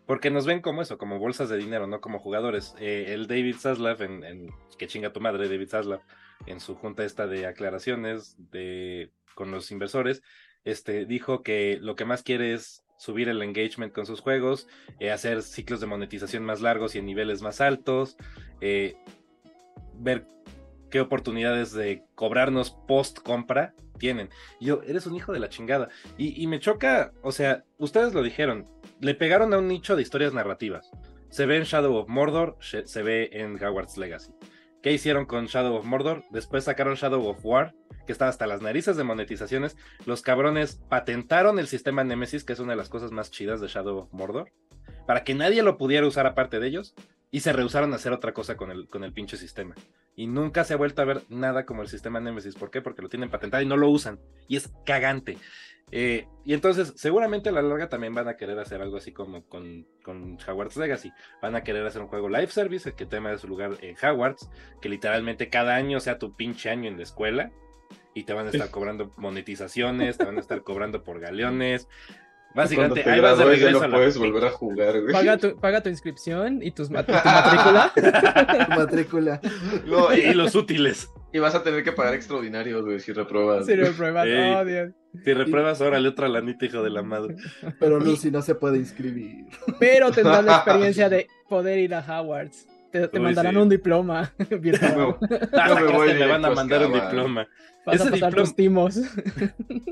Porque nos ven como eso, como bolsas de dinero, no como jugadores. Eh, el David Zaslav, en, en- que chinga tu madre, David Zaslav, en su junta esta de aclaraciones de, con los inversores, este, dijo que lo que más quiere es subir el engagement con sus juegos, eh, hacer ciclos de monetización más largos y en niveles más altos, eh, ver qué oportunidades de cobrarnos post compra tienen. Yo, eres un hijo de la chingada. Y, y me choca, o sea, ustedes lo dijeron, le pegaron a un nicho de historias narrativas. Se ve en Shadow of Mordor, se ve en Howard's Legacy. ¿Qué hicieron con Shadow of Mordor? Después sacaron Shadow of War, que estaba hasta las narices de monetizaciones. Los cabrones patentaron el sistema Nemesis, que es una de las cosas más chidas de Shadow of Mordor, para que nadie lo pudiera usar aparte de ellos, y se rehusaron a hacer otra cosa con el, con el pinche sistema. Y nunca se ha vuelto a ver nada como el sistema Nemesis. ¿Por qué? Porque lo tienen patentado y no lo usan. Y es cagante. Eh, y entonces, seguramente a la larga también van a querer hacer algo así como con, con Hogwarts Legacy. Van a querer hacer un juego live service que tema de su lugar en Hogwarts, que literalmente cada año sea tu pinche año en la escuela. Y te van a estar cobrando monetizaciones, te van a estar cobrando por galeones. Básicamente, ahí vas de regreso no a la- puedes volver a jugar, güey. Paga tu, paga tu inscripción y tus mat- tu matrícula. Tu matrícula. No, Y y, los útiles. Y vas a tener que pagar extraordinarios, güey, si repruebas. Si lo pruebas. Ey. Oh, Dios. Si repruebas, órale otra lanita, hijo de la madre. Pero Lucy no se puede inscribir. Pero tendrás la experiencia de poder ir a Hogwarts. Te, te Uy, mandarán sí. un diploma virtual. No, No me voy van a mandar un diploma. Vas a Ese pasar diploma- tus timos.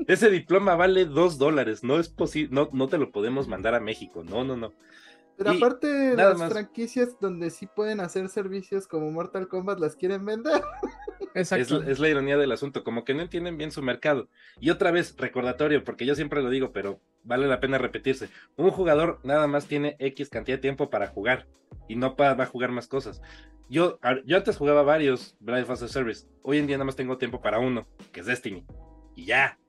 Ese diploma vale dos dólares. No es posible, no, no te lo podemos mandar a México. No, no, no. Pero Y aparte, las más. franquicias donde sí pueden hacer servicios como Mortal Kombat las quieren vender. Es, Exacto. es la ironía del asunto, como que no entienden bien su mercado. Y otra vez, recordatorio, porque yo siempre lo digo, pero vale la pena repetirse. Un jugador nada más tiene X cantidad de tiempo para jugar y no pa- va a jugar más cosas. Yo, yo antes jugaba varios as a Service. Hoy en día nada más tengo tiempo para uno, que es Destiny. Y ya.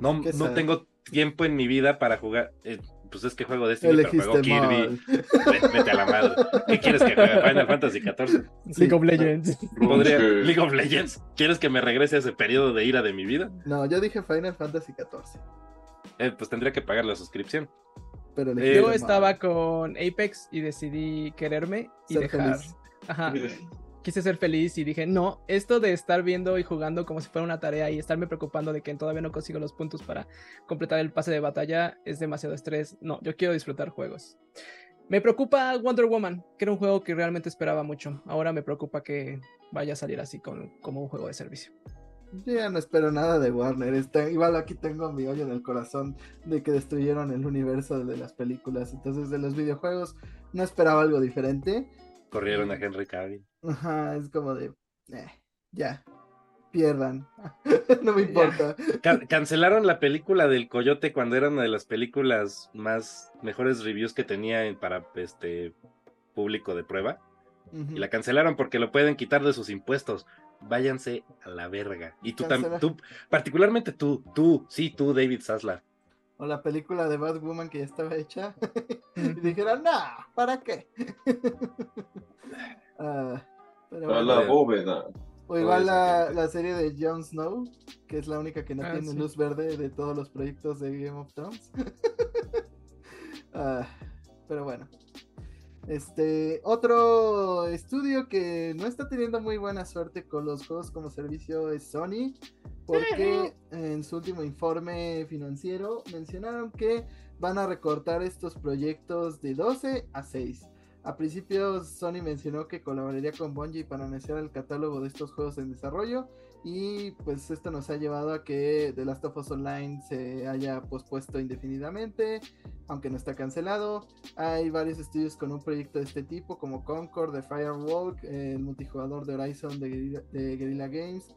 No, no tengo tiempo en mi vida para jugar. eh, pues es que juego Destiny, Elegiste pero juego Kirby. mal. Vete a la madre. ¿Qué quieres que juegue? Final Fantasy XIV. League of Legends. Podría-. League of Legends. ¿Quieres que me regrese a ese periodo de ira de mi vida? No, yo dije Final Fantasy XIV. Eh, pues tendría que pagar la suscripción. Pero Eh, Yo mal. estaba con Apex y decidí quererme y Ser dejar. feliz. Ajá. Quise ser feliz y dije, no, esto de estar viendo y jugando como si fuera una tarea y estarme preocupando de que todavía no consigo los puntos para completar el pase de batalla es demasiado estrés. No, yo quiero disfrutar juegos. Me preocupa Wonder Woman, que era un juego que realmente esperaba mucho. Ahora me preocupa que vaya a salir así con, como un juego de servicio. yo ya no espero nada de Warner. Está, igual aquí tengo mi hoyo en el corazón de que destruyeron el universo de las películas. Entonces, de los videojuegos, no esperaba algo diferente. Corrieron a Henry Cavill. Ajá, es como de. eh, ya. Pierdan. no me importa. Ca- cancelaron la película del Coyote cuando era una de las películas más mejores reviews que tenía en- para este público de prueba. Y la cancelaron porque lo pueden quitar de sus impuestos. Váyanse a la verga. Y tú también, tú, particularmente tú, tú, sí, tú, David Zaslav. O la película de Batwoman que ya estaba hecha. y dijeron, no, ¿para qué? Ah, pero A bueno. la bóveda. O igual la, la serie de Jon Snow, que es la única que no Ah, tiene sí. luz verde de todos los proyectos de Game of Thrones. Ah, pero bueno. Este, otro estudio que no está teniendo muy buena suerte con los juegos como servicio es Sony, porque en su último informe financiero mencionaron que van a recortar estos proyectos de 12 a 6. A principios Sony mencionó que colaboraría con Bungie para anunciar el catálogo de estos juegos en desarrollo y pues esto nos ha llevado a que The Last of Us Online se haya pospuesto indefinidamente, aunque no está cancelado. Hay varios estudios con un proyecto de este tipo como Concord de Firewalk, el multijugador de Horizon de Guerrilla, de Guerrilla Games,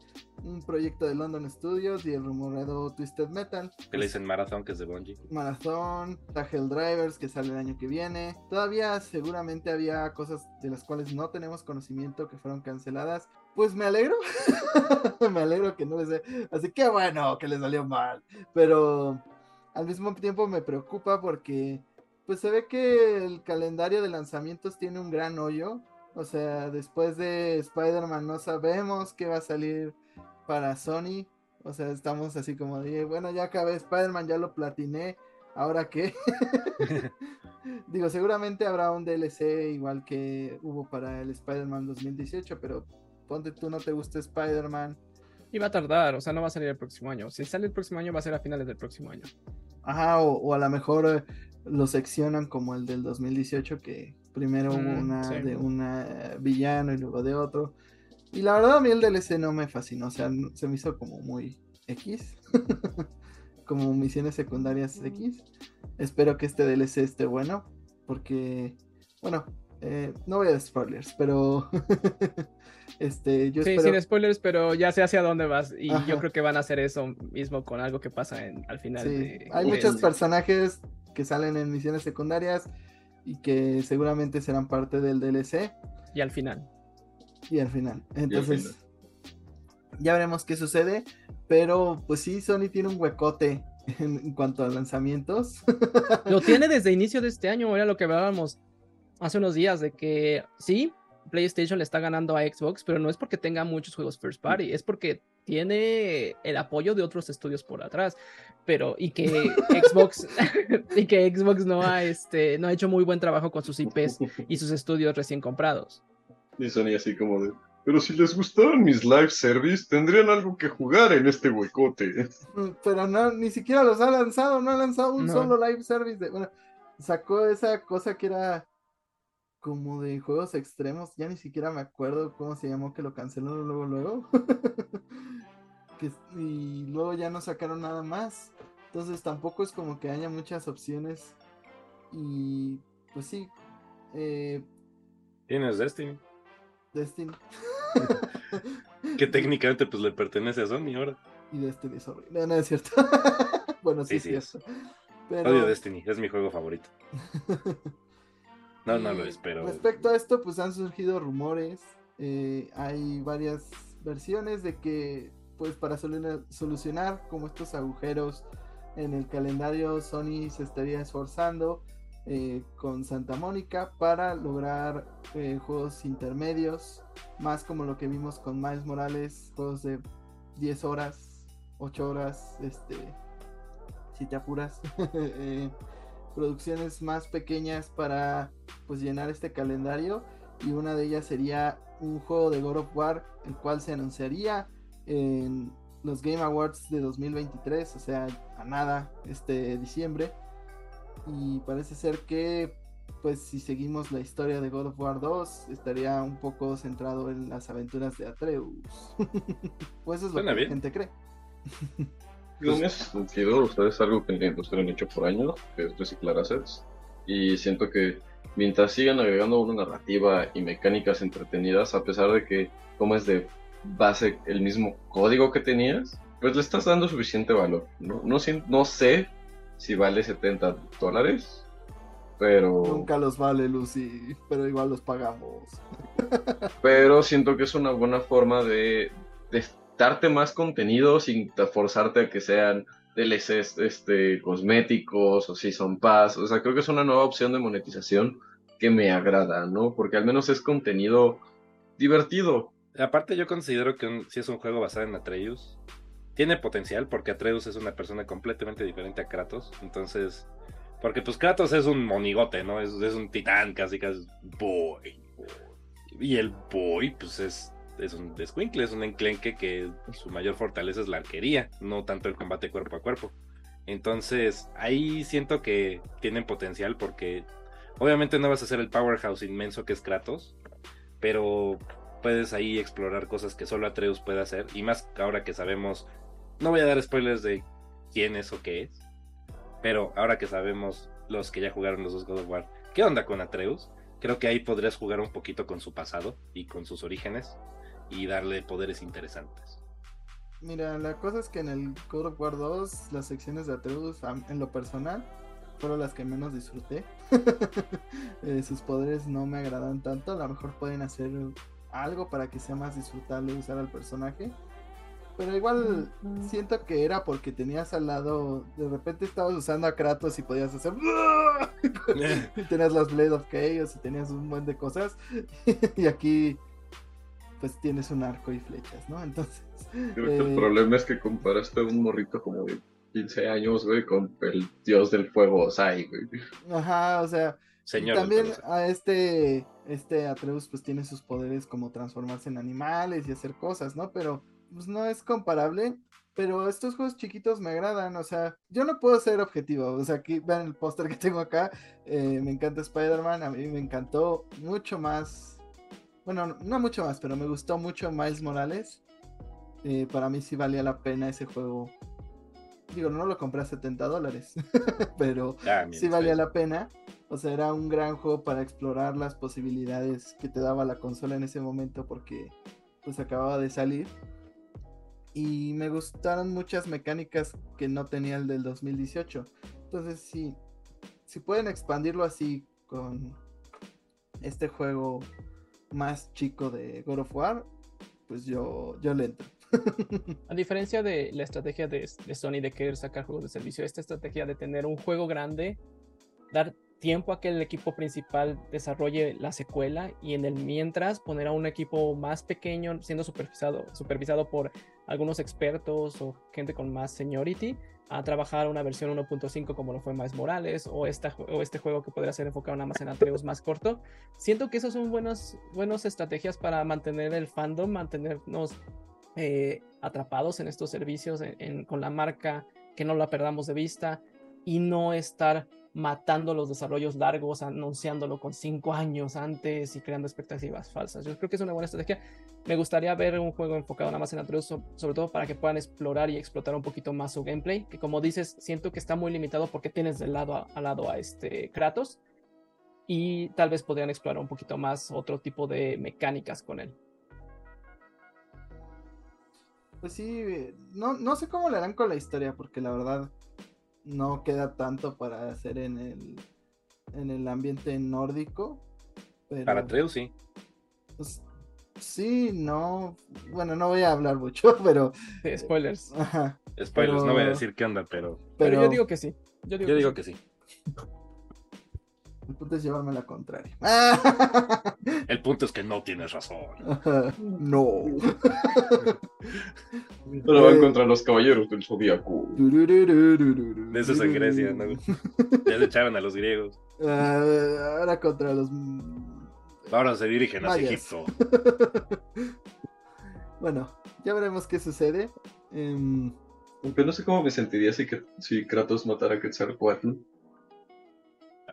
un proyecto de London Studios y el rumorado Twisted Metal. Que le dicen Marathon, que es de Bungie. Marathon, Hell Drivers que sale el año que viene. Todavía seguramente había cosas de las cuales no tenemos conocimiento que fueron canceladas. Pues me alegro. me alegro que no les... Así que bueno, que les salió mal. Pero al mismo tiempo me preocupa porque pues se ve que el calendario de lanzamientos tiene un gran hoyo. O sea, después de Spider-Man no sabemos qué va a salir para Sony. O sea, estamos así como de, bueno, ya acabé Spider-Man, ya lo platiné, ¿ahora qué? Digo, seguramente habrá un DLC igual que hubo para el Spider-Man 2018, pero ponte tú no te gusta Spider-Man. Y va a tardar, o sea, no va a salir el próximo año. Si sale el próximo año, va a ser a finales del próximo año. Ajá, o, o a lo mejor eh, lo seccionan como el del 2018, que primero hubo Mm, una sí. de un villano y luego de otro. Y la verdad a mí el DLC no me fascinó, o sea, se me hizo como muy X, como misiones secundarias X. Espero que este DLC esté bueno, porque, bueno, eh, no voy a dar spoilers, pero este, yo Sí, espero... sin spoilers, pero ya sé hacia dónde vas. Y Ajá. yo creo que van a hacer eso mismo con algo que pasa en, al final. Sí, de- hay de- muchos personajes que salen en misiones secundarias y que seguramente serán parte del DLC Y al final. y al final. Entonces, final. ya veremos qué sucede. Pero pues sí, Sony tiene un huecote en, en cuanto a lanzamientos. Lo tiene desde inicio de este año, era lo que hablábamos hace unos días, de que sí, PlayStation le está ganando a Xbox, pero no es porque tenga muchos juegos first party, es porque tiene el apoyo de otros estudios por atrás. Pero, y que Xbox, y que Xbox no ha, este, no ha hecho muy buen trabajo con sus IPs y sus estudios recién comprados. Y Sony así como de, pero si les gustaron mis live service, tendrían algo que jugar en este huecote. pero no, ni siquiera los ha lanzado, no ha lanzado un No. solo live service. De, bueno, sacó esa cosa que era como de juegos extremos, ya ni siquiera me acuerdo cómo se llamó que lo cancelaron luego, luego. Que- y luego ya no sacaron nada más. Entonces tampoco es como que haya muchas opciones. Y pues sí, eh, Tienes Destiny, Destiny. que técnicamente pues le pertenece a Sony ahora. y Destiny, sorry. No, no es cierto. bueno, sí, Sí, es sí es. cierto. Pero... Odio Destiny, es mi juego favorito. No, no lo Y es, pero Respecto a esto, pues han surgido rumores. eh, hay varias versiones de que, pues para solu- solucionar como estos agujeros en el calendario, Sony se estaría esforzando eh, con Santa Mónica para lograr eh, juegos intermedios, más como lo que vimos con Miles Morales, juegos de 10 horas, 8 horas, este, si te apuras. producciones más pequeñas para pues llenar este calendario y una de ellas sería un juego de God of War el cual se anunciaría en los Game Awards de 2023 o sea a nada este diciembre y parece ser que pues si seguimos la historia de God of War 2, estaría un poco centrado en las aventuras de Atreus. pues eso es lo Suena que bien. la gente cree. En ese sentido, ustedes algo que en la industria han hecho por años, que es reciclar assets. Y siento que mientras sigan agregando una narrativa y mecánicas entretenidas, a pesar de que tomes de base el mismo código que tenías, pues le estás dando suficiente valor. No, no, no sé si vale 70 dólares, pero, Nunca los vale, Lucy, pero igual los pagamos. pero siento que es una buena forma de, de darte más contenido sin te- forzarte a que sean DLCs este, cosméticos o Season Pass. O sea, creo que es una nueva opción de monetización que me agrada, ¿no? Porque al menos es contenido divertido. Aparte, yo considero que si es un juego basado en Atreus, tiene potencial porque Atreus es una persona completamente diferente a Kratos. Entonces, porque pues Kratos es un monigote, ¿no? Es, es un titán, casi casi boy. Y el boy, pues es, es un descuincle, es un enclenque que su mayor fortaleza es la arquería, no tanto el combate cuerpo a cuerpo. Entonces, ahí siento que tienen potencial porque obviamente no vas a ser el powerhouse inmenso que es Kratos, pero puedes ahí explorar cosas que solo Atreus puede hacer. Y más ahora que sabemos, no voy a dar spoilers de quién es o qué es, pero ahora que sabemos los que ya jugaron los dos God of War, ¿qué onda con Atreus? Creo que ahí podrías jugar un poquito con su pasado y con sus orígenes y darle poderes interesantes. Mira, la cosa es que en el God of War 2, las secciones de Atreus, en lo personal, fueron las que menos disfruté. Eh, sus poderes no me agradan tanto. A lo mejor pueden hacer algo para que sea más disfrutable usar al personaje. Pero igual siento que era porque tenías al lado, de repente estabas usando a Kratos y podías hacer... y tenías las Blade of Chaos y tenías un buen de cosas. y aquí pues tienes un arco y flechas, ¿no? Entonces... Creo que el eh, problema es que comparaste a un morrito como de 15 años, güey, con el dios del fuego Osai, güey. Ajá, o sea, y Señor. también a este, este Atreus pues tiene sus poderes como transformarse en animales y hacer cosas, ¿no? Pero pues no es comparable. Pero estos juegos chiquitos me agradan, o sea, yo no puedo ser objetivo, o sea, aquí vean el póster que tengo acá, eh, me encanta Spider-Man, a mí me encantó mucho más, bueno, no- mucho más, pero me gustó mucho Miles Morales, Eh, para mí sí valía la pena ese juego, digo, no lo compré a 70 dólares, pero Ah, sí valía la pena. O sea, era un gran juego para explorar las posibilidades que te daba la consola en ese momento porque pues acababa de salir. Y me gustaron muchas mecánicas que no tenía el del 2018. Entonces, sí, si pueden expandirlo así con este juego más chico de God of War, pues yo, yo entro. A diferencia de la estrategia de, de Sony de querer sacar juegos de servicio, esta estrategia de tener un juego grande, dar tiempo a que el equipo principal desarrolle la secuela y en el mientras poner a un equipo más pequeño siendo supervisado, supervisado por algunos expertos o gente con más seniority a trabajar una versión 1.5 como lo fue Miles Morales o, esta, o este juego que podría ser enfocado nada más en Atreus más corto. Siento que esas son buenas, buenas estrategias para mantener el fandom, mantenernos eh, atrapados en estos servicios, con la marca, que no la perdamos de vista y no estar matando los desarrollos largos, anunciándolo con cinco años antes y creando expectativas falsas. Yo creo que es una buena estrategia. Me gustaría ver un juego enfocado nada más en Atreus, so- sobre todo para que puedan explorar y explotar un poquito más su gameplay, que como dices, siento que está muy limitado porque tienes de lado a lado a este Kratos y tal vez podrían explorar un poquito más otro tipo de mecánicas con él. Pues sí, no, no sé cómo le harán con la historia, porque la verdad no queda tanto para hacer en el, en el ambiente nórdico. Pero, Para Atreus, sí. pues, sí, no. Bueno, no voy a hablar mucho, pero. Sí, spoilers. Ajá, Spoilers, no voy a decir qué onda, pero Pero, pero yo digo que sí. Yo digo, yo que digo sí. que sí. El punto es llevarme la contraria. El punto es que no tienes razón. No. Pero van contra los caballeros del zodiaco. De eso es en Grecia, ¿no? Ya se echaron a los griegos. Ah, ahora contra los. Ahora se dirigen hacia. Egipto. Bueno, ya veremos qué sucede. Aunque no sé cómo me sentiría si, si Kratos matara a Quetzalcoatl.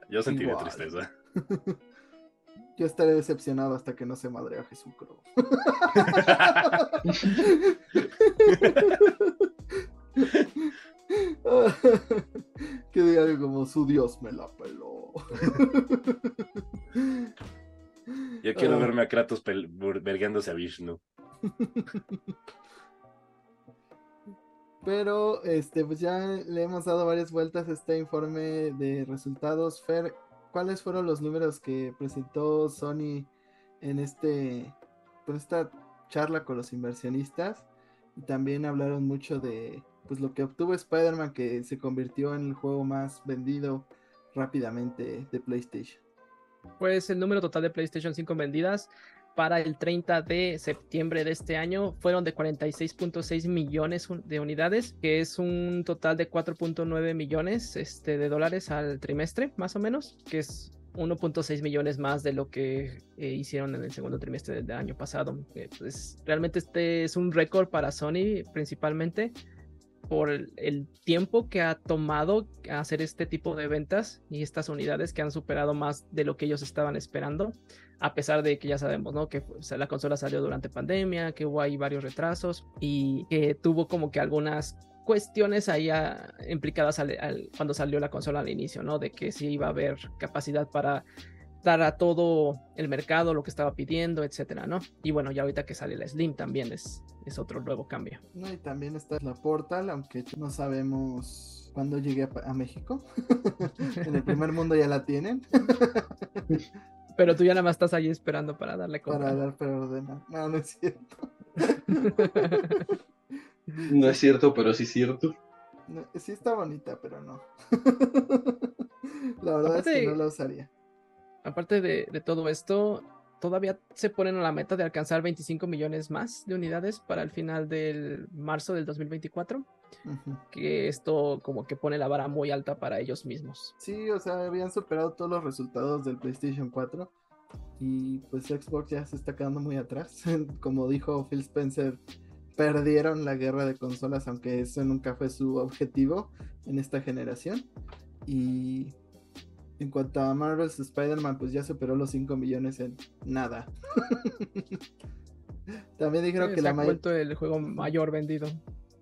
Yo sentiré Igual. tristeza. Yo estaré decepcionado hasta que no se madre a Jesucro. que diga algo como su Dios me la peló. Yo quiero Ah. verme a Kratos vergueándose a Vishnu. Pero este, pues ya le hemos dado varias vueltas a este informe de resultados. Fer, ¿cuáles fueron los números que presentó Sony en este por esta charla con los inversionistas? Y también hablaron mucho de pues lo que obtuvo Spider-Man que se convirtió en el juego más vendido rápidamente de PlayStation. Pues el número total de PlayStation 5 vendidas para el 30 de septiembre de este año fueron de 46.6 millones de unidades, que es un total de 4.9 millones este, de dólares al trimestre, más o menos, que es 1.6 millones más de lo que eh, hicieron en el segundo trimestre del año pasado. Eh, pues, realmente este es un récord para Sony principalmente por el, tiempo que ha tomado hacer este tipo de ventas y estas unidades que han superado más de lo que ellos estaban esperando, a pesar de que ya sabemos, ¿no? Que la consola salió durante pandemia, que hubo ahí varios retrasos y que tuvo como que algunas cuestiones ahí ah, implicadas al- al- cuando salió la consola al inicio, ¿no? De que sí iba a haber capacidad para dar a todo el mercado lo que estaba pidiendo, etcétera, ¿no? Y bueno, ya ahorita que sale la Slim también es, es otro nuevo cambio. No, y también está la Portal, aunque no sabemos cuándo llegue a, a México. en el primer mundo ya la tienen. Pero tú ya nada más estás ahí esperando para darle compra. para dar preordena. No, no es cierto. No es cierto, pero sí es cierto. No, sí está bonita, pero no. la verdad es que no la usaría. Aparte de, de todo esto, todavía se ponen a la meta de alcanzar 25 millones más de unidades para el final del marzo del 2024, Ujú. que esto como que pone la vara muy alta para ellos mismos. Sí, o sea, habían superado todos los resultados del PlayStation 4 y pues Xbox ya se está quedando muy atrás. Como dijo Phil Spencer, perdieron la guerra de consolas, aunque eso nunca fue su objetivo en esta generación. Y en cuanto a Marvel's Spider-Man, pues ya superó los 5 millones en nada. También dijeron que la, ha may- vuelto el juego mayor vendido.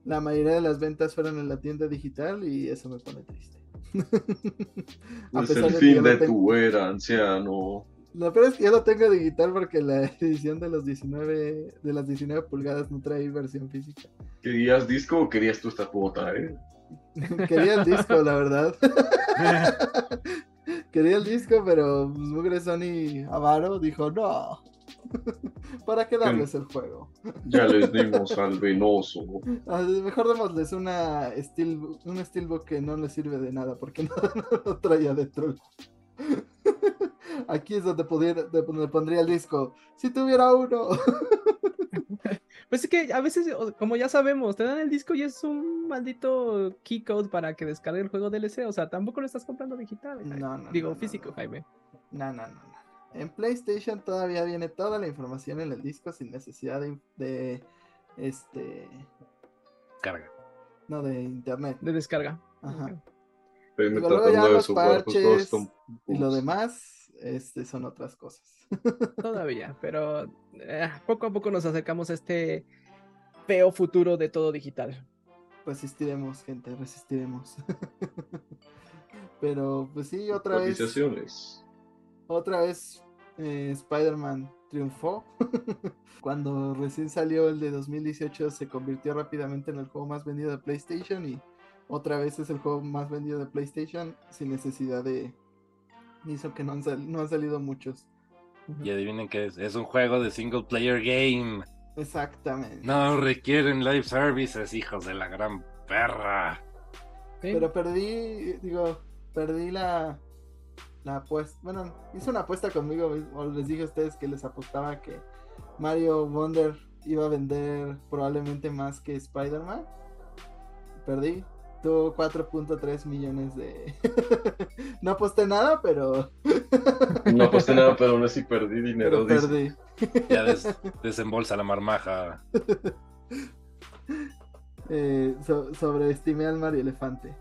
la mayoría de las ventas fueron en la tienda digital y eso me pone triste. A Es pesar el de fin de tengo- tu era, anciano. Lo peor es que ya lo tengo digital porque la edición de los 19 de las 19 pulgadas no trae versión física. ¿Querías disco o querías tú esta cuota, eh? Quería el disco, la verdad. Quería el disco, pero pues, Mugre Sony Avaro dijo no. ¿Para qué darles el juego? Ya les dimos al venoso. Ah, Mejor démosles una steel, un steelbook que no les sirve de nada porque no, no traía dentro. Aquí es donde, pudiera, donde pondría el disco. Si tuviera uno. Pues es que a veces, como ya sabemos, te dan el disco y es un maldito key code para que descargue el juego DLC. O sea, tampoco lo estás comprando digital. Jaime. No, no, Digo, no, físico, no. Jaime. No, no, no, no. En PlayStation todavía viene toda la información en el disco sin necesidad de, de este Carga. no de internet. De descarga. Ajá. Estoy Digo, luego ya los pues, parches Y lo demás este son otras cosas. Todavía, pero eh, poco a poco nos acercamos a este feo futuro de todo digital. Resistiremos, gente, resistiremos. Pero pues sí, otra vez otra vez eh, Spider-Man triunfó. Cuando recién salió el de 2018 se convirtió rápidamente en el juego más vendido de PlayStation y otra vez es el juego más vendido de PlayStation sin necesidad de... Hizo que no han, sal- no han salido muchos. Y adivinen qué es. Es un juego de single player game. Exactamente. No requieren live services, hijos de la gran perra. ¿sí? Pero perdí, digo, perdí la, la apuesta. Bueno, hice una apuesta conmigo, o les dije a ustedes que les apostaba que Mario Wonder iba a vender probablemente más que Spider-Man. Perdí. Tuvo 4.3 millones de... no aposté nada, pero, No aposté nada, pero aún así perdí dinero. pero perdí. Ya des- desembolsa la marmaja. Eh, so- sobreestimé al Mario Elefante.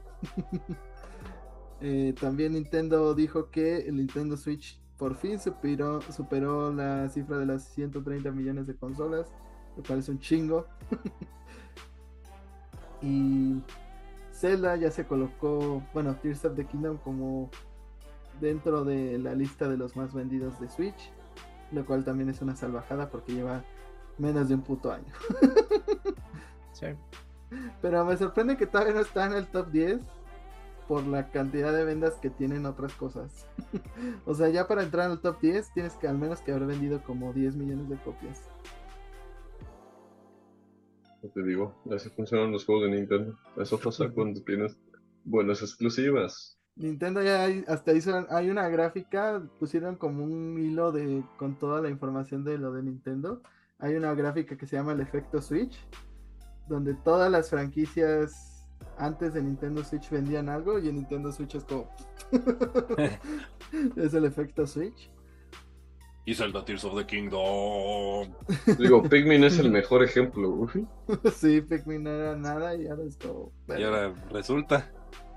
Eh, también Nintendo dijo que el Nintendo Switch por fin superó, superó la cifra de las 130 millones de consolas, lo cual es un chingo. y Zelda ya se colocó, bueno, Tears of the Kingdom como dentro de la lista de los más vendidos de Switch, lo cual también es una salvajada porque lleva menos de un puto año. Sí. Pero me sorprende que todavía no está en el top 10 por la cantidad de vendas que tienen otras cosas. o sea, ya para entrar al top 10 tienes que al menos que haber vendido como 10 millones de copias. No te digo, así funcionan los juegos de Nintendo. Eso pasa cuando tienes buenas exclusivas. Nintendo ya hay- hasta hizo, hay una gráfica, pusieron como un hilo de con toda la información de lo de Nintendo. Hay una gráfica que se llama el efecto Switch, donde todas las franquicias antes de Nintendo Switch vendían algo y en Nintendo Switch es como es el efecto Switch. Y Zelda Tears of the Kingdom. Digo, Pikmin es el mejor ejemplo. güey. sí, Pikmin no era nada y ahora es como Y ahora resulta.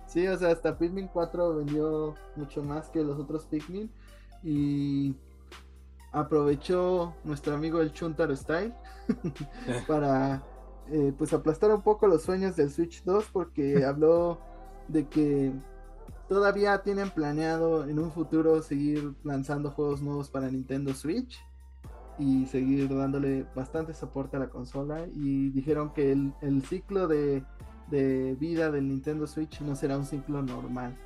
Sí, o sea, hasta Pikmin 4 vendió mucho más que los otros Pikmin. Y aprovechó nuestro amigo el Chuntaro Style para eh, pues aplastar un poco los sueños del Switch 2 porque habló de que todavía tienen planeado en un futuro seguir lanzando juegos nuevos para Nintendo Switch y seguir dándole bastante soporte a la consola y dijeron que el, el ciclo de, de vida del Nintendo Switch no será un ciclo normal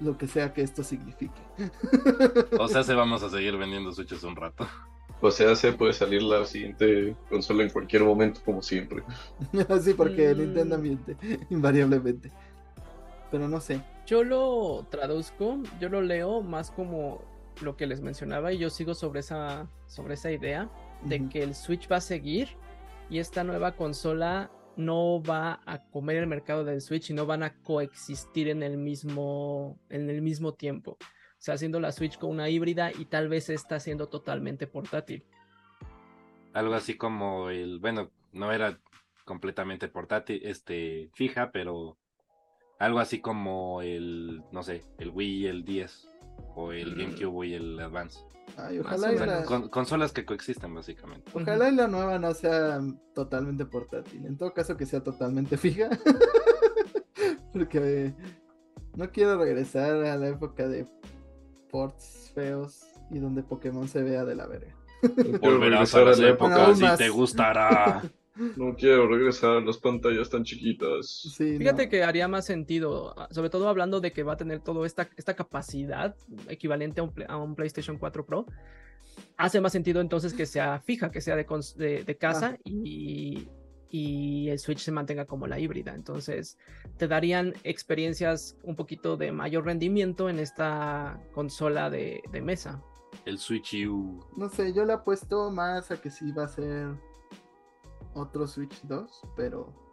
lo que sea que esto signifique O sea, se vamos a seguir vendiendo Switches un rato. O sea, se puede salir la siguiente consola en cualquier momento, como siempre. sí porque Mm. Nintendo miente invariablemente pero no sé Yo lo traduzco, yo lo leo más como lo que les mencionaba y yo sigo sobre esa, sobre esa idea de que el Switch va a seguir y esta nueva consola no va a comer el mercado del Switch y no van a coexistir en el mismo, en el mismo tiempo. O sea, haciendo la Switch con una híbrida y tal vez esta siendo totalmente portátil. Algo así como el, bueno, no era completamente portátil, este, fija, pero algo así como el, no sé, el Wii y el 10 o el Mm. GameCube y el Advance. Ay, ojalá, y O sea, la, con- consolas que coexisten básicamente. ojalá y la nueva no sea totalmente portátil. En todo caso que sea totalmente fija. Porque no quiero regresar a la época de ports feos y donde Pokémon se vea de la verga. Volverás a la época. Aún épocas y más. te gustará. No quiero regresar a las pantallas tan chiquitas. Sí, Fíjate no. que haría más sentido, sobre todo hablando de que va a tener toda esta, esta capacidad equivalente a un, Play- a un PlayStation 4 Pro. Hace más sentido entonces que sea fija, que sea de, cons- de, de casa y, y el Switch se mantenga como la híbrida. Entonces te darían experiencias un poquito de mayor rendimiento en esta consola de, de mesa. El Switch U. No sé, yo le apuesto más a que sí va a ser otro Switch 2, pero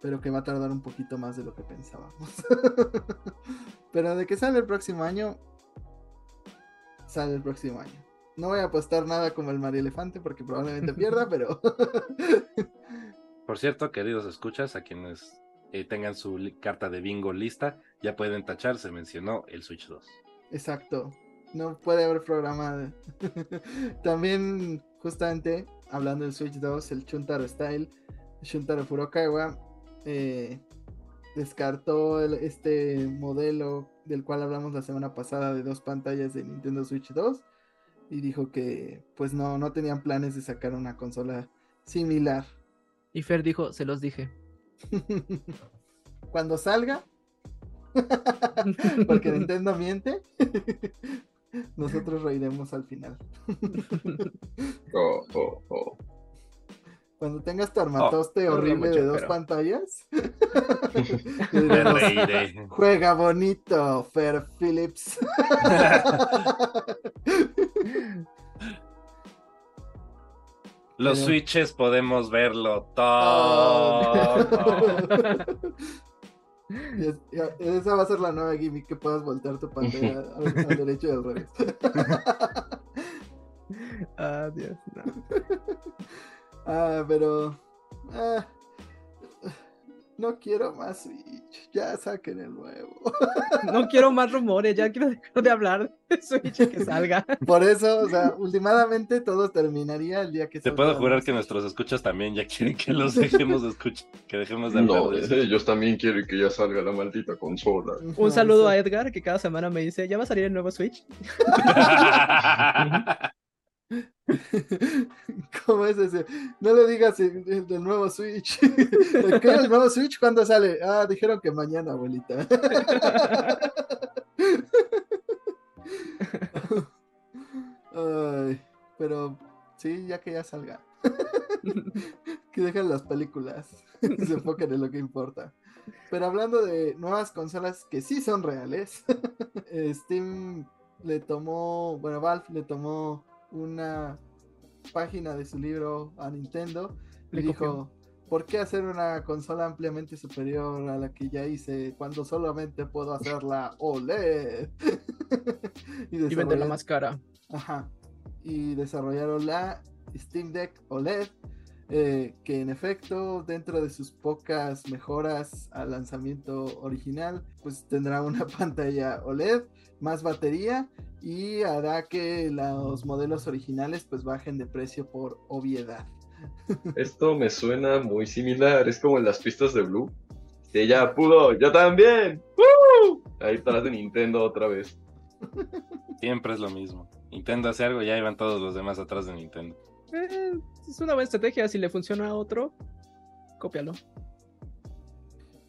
pero que va a tardar un poquito más de lo que pensábamos. pero de que sale el próximo año, sale el próximo año. No voy a apostar nada como el Mario Elefante porque probablemente pierda, pero Por cierto, queridos escuchas, a quienes eh, tengan su carta de bingo lista, ya pueden tachar, se mencionó el Switch 2. Exacto. No puede haber programa. También, justamente, hablando del Switch 2, el Chuntaro Style, Shuntaro Furukawa, eh, descartó el- este modelo del cual hablamos la semana pasada de dos pantallas de Nintendo Switch 2 y dijo que pues no, no tenían planes de sacar una consola similar. Y Fer dijo, se los dije. Cuando salga, porque Nintendo miente, nosotros reiremos al final. Oh, oh, oh. Cuando tengas tu armatoste Oh, horrible de dos pero- pantallas, diremos, reiré. juega bonito, Fer Phillips. Los Pero- Switches podemos verlo Oh. todo. Es- esa va a ser la nueva gimmick que puedas voltear tu pantalla al, al derecho y al revés. Ah, Dios, no. Ah, pero. ah, no quiero más Switch, ya saquen el nuevo. No quiero más rumores, ya quiero dejar de hablar de Switch y que salga. Por eso, o sea, últimamente todo terminaría el día que Te puedo jurar que nuestros escuchas también ya quieren que los dejemos de escuchar, que dejemos de hablar No, de eso. ellos también quieren que ya salga la maldita consola. Un saludo a. Edgar, que cada semana me dice, ¿ya va a salir el nuevo Switch? ¿Cómo es ese? No le digas el, el del nuevo Switch. ¿Qué el nuevo Switch? ¿Cuándo sale? Ah, dijeron que mañana, abuelita. Ay, pero sí, ya que ya salga. que dejen las películas. se enfoquen en lo que importa. Pero hablando de nuevas consolas que sí son reales, Steam le tomó, bueno, Valve le tomó una página de su libro a Nintendo y Le dijo, ¿por qué hacer una consola ampliamente superior a la que ya hice cuando solamente puedo hacerla OLED? Y venderla más cara. Ajá. Y desarrollaron la Steam Deck OLED, eh, que en efecto, dentro de sus pocas mejoras al lanzamiento original, pues tendrá una pantalla OLED, más batería y hará que los modelos originales pues bajen de precio por obviedad. Esto me suena muy similar, es como en las pistas de Blue. Que ella pudo, yo también. ¡Woo! Ahí atrás de Nintendo otra vez. Siempre es lo mismo. Nintendo hace algo y ahí van todos los demás atrás de Nintendo. Eh, es una buena estrategia, si le funciona a otro, cópialo.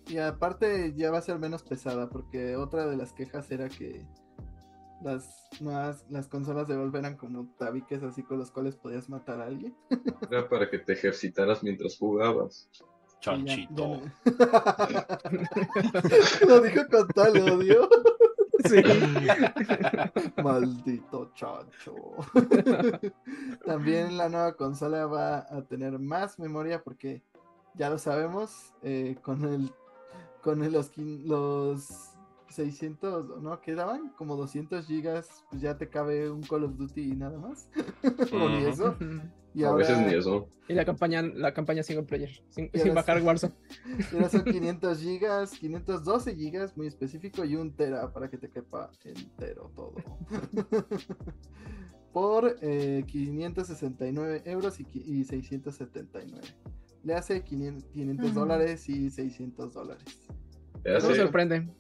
Y aparte ya va a ser menos pesada, porque otra de las quejas era que las nuevas, las consolas de Valve eran como tabiques así con los cuales podías matar a alguien. Era para que te ejercitaras mientras jugabas. Ya- ya no- Lo dijo con tal odio. Sí. Maldito chancho. También la nueva consola va a tener más memoria porque ya lo sabemos, eh, con el con los, los 600, ¿no? ¿Qué daban? Como 200 gigas, pues ya te cabe un Call of Duty y nada más. o ni Ujú. eso. Y a ahora, veces ni eso. Y la campaña, la campaña single player, sin, Y sin bajar. Warzone. ahora son 500 gigas, 512 gigas, muy específico, y un tera para que te quepa entero todo. Por eh, 569 euros y, y 679. Le hace 500, 500 Ujú. dólares y 600 dólares. No me sorprende.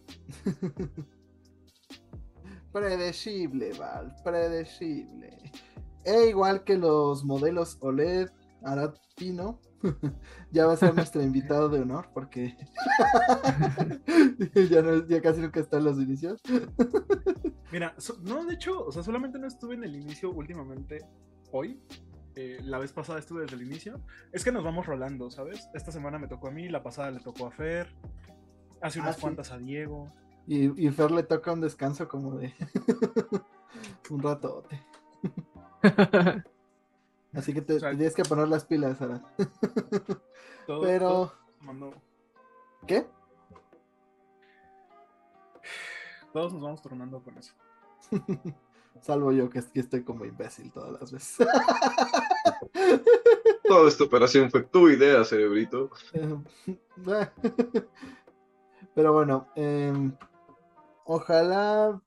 Predecible, Val, predecible. E igual que los modelos OLED, Arad Pino ya va a ser nuestro invitado de honor porque ya, no- ya casi nunca está en los inicios. Mira, so- no, de hecho, o sea, solamente no estuve en el inicio últimamente hoy. Eh, la vez pasada estuve desde el inicio. Es que nos vamos rolando, ¿sabes? Esta semana me tocó a mí, la pasada le tocó a Fer, hace Ah, unas sí. cuantas a Diego. Y, y Fer le toca un descanso como de un ratote. Así que te, O sea, tienes que poner las pilas, Arad. Todo- Pero, todo tomando- ¿qué? todos nos vamos tornando con eso. Salvo yo que, que estoy como imbécil todas las veces. Toda esta operación fue tu idea, cerebrito. Pero bueno, em, ojalá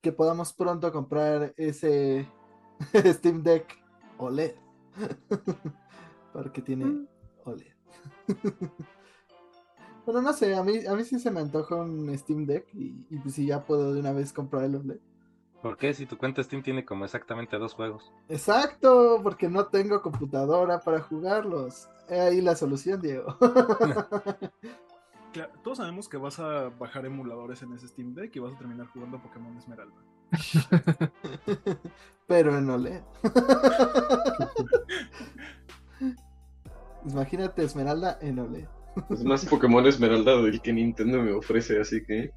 que podamos pronto comprar ese Steam Deck OLED. Porque tiene Mm. OLED. Bueno, no sé, a mí, a mí sí se me antoja un Steam Deck y, y pues si ya puedo de una vez comprar el OLED. ¿Por qué? Si tu cuenta Steam tiene como exactamente dos juegos. Exacto, porque no tengo computadora para jugarlos. He ahí la solución, Diego. Claro, todos sabemos que vas a bajar emuladores en ese Steam Deck y vas a terminar jugando Pokémon Esmeralda. Pero en OLED. Imagínate Esmeralda en OLED. Es más Pokémon Esmeralda del que Nintendo me ofrece, así que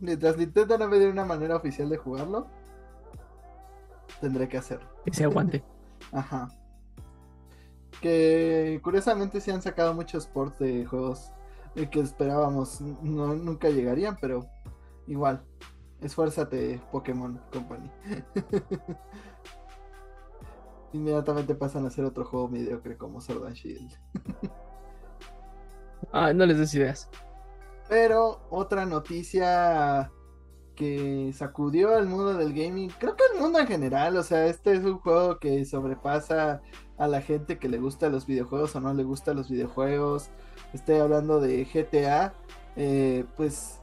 Mientras Nintendo no me dé una manera oficial de jugarlo, tendré que hacerlo. Que se aguante. Ajá. Que curiosamente se han sacado muchos ports de juegos eh, que esperábamos no, nunca llegarían, pero igual. Esfuérzate, Pokémon Company. Inmediatamente pasan a hacer otro juego mediocre como Sword and Shield. Ah, no les des ideas. Pero otra noticia que sacudió al mundo del gaming, creo que el mundo en general, o sea, este es un juego que sobrepasa a la gente que le gusta los videojuegos o no le gusta los videojuegos. Estoy hablando de GTA, eh, pues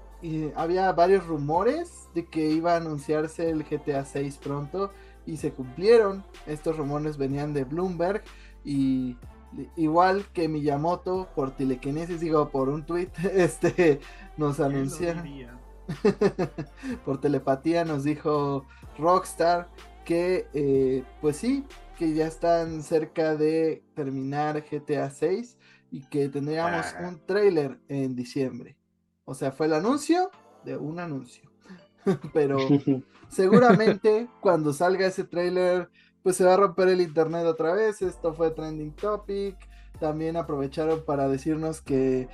había varios rumores de que iba a anunciarse el GTA 6 pronto y se cumplieron. Estos rumores venían de Bloomberg y igual que Miyamoto por telequinesis, digo por un tweet, este nos anunciaron por telepatía nos dijo Rockstar que eh, pues sí, que ya están cerca de terminar GTA 6 y que tendríamos un trailer en diciembre. O sea, fue el anuncio de un anuncio. Pero seguramente cuando salga ese trailer, pues se va a romper el internet otra vez. Esto fue trending topic. También aprovecharon para decirnos que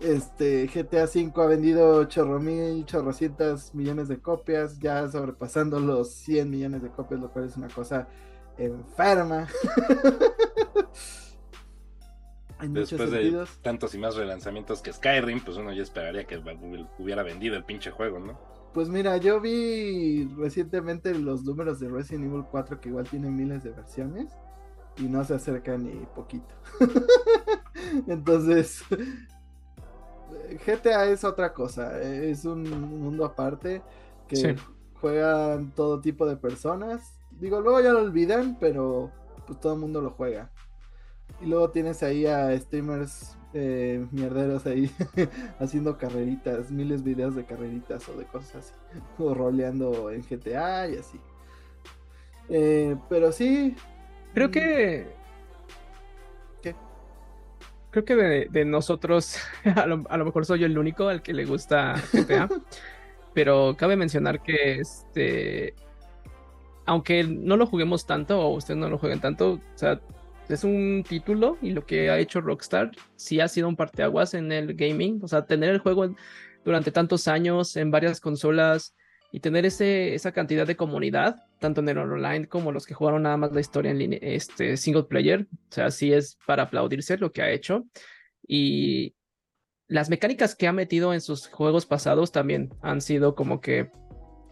este GTA V ha vendido chorro mil, chorrocientas millones de copias, ya sobrepasando los 100 millones de copias, lo cual es una cosa enferma. Después de tantos y más relanzamientos que Skyrim, pues uno ya esperaría que hubiera vendido el pinche juego, ¿no? Pues mira, yo vi recientemente los números de Resident Evil 4 que igual tienen miles de versiones y no se acerca ni poquito. Entonces, GTA es otra cosa, es un mundo aparte que juegan todo tipo de personas. Digo, luego ya lo olvidan, pero pues todo el mundo lo juega. Y luego tienes ahí a streamers eh, mierderos ahí haciendo carreritas, miles de videos de carreritas o de cosas así, o roleando en GTA y así. Eh, pero sí. Creo que. ¿Qué? Creo que de, nosotros, a lo, a lo, mejor soy el único al que le gusta GTA. pero cabe mencionar que este. Aunque no lo juguemos tanto, o ustedes no lo jueguen tanto, o sea, es un título y lo que ha hecho Rockstar sí ha sido un parteaguas en el gaming. O sea, tener el juego durante tantos años en varias consolas y tener ese, esa cantidad de comunidad, tanto en el online como los que jugaron nada más la historia en este single player. O sea, sí es para aplaudirse lo que ha hecho. Y las mecánicas que ha metido en sus juegos pasados también han sido como que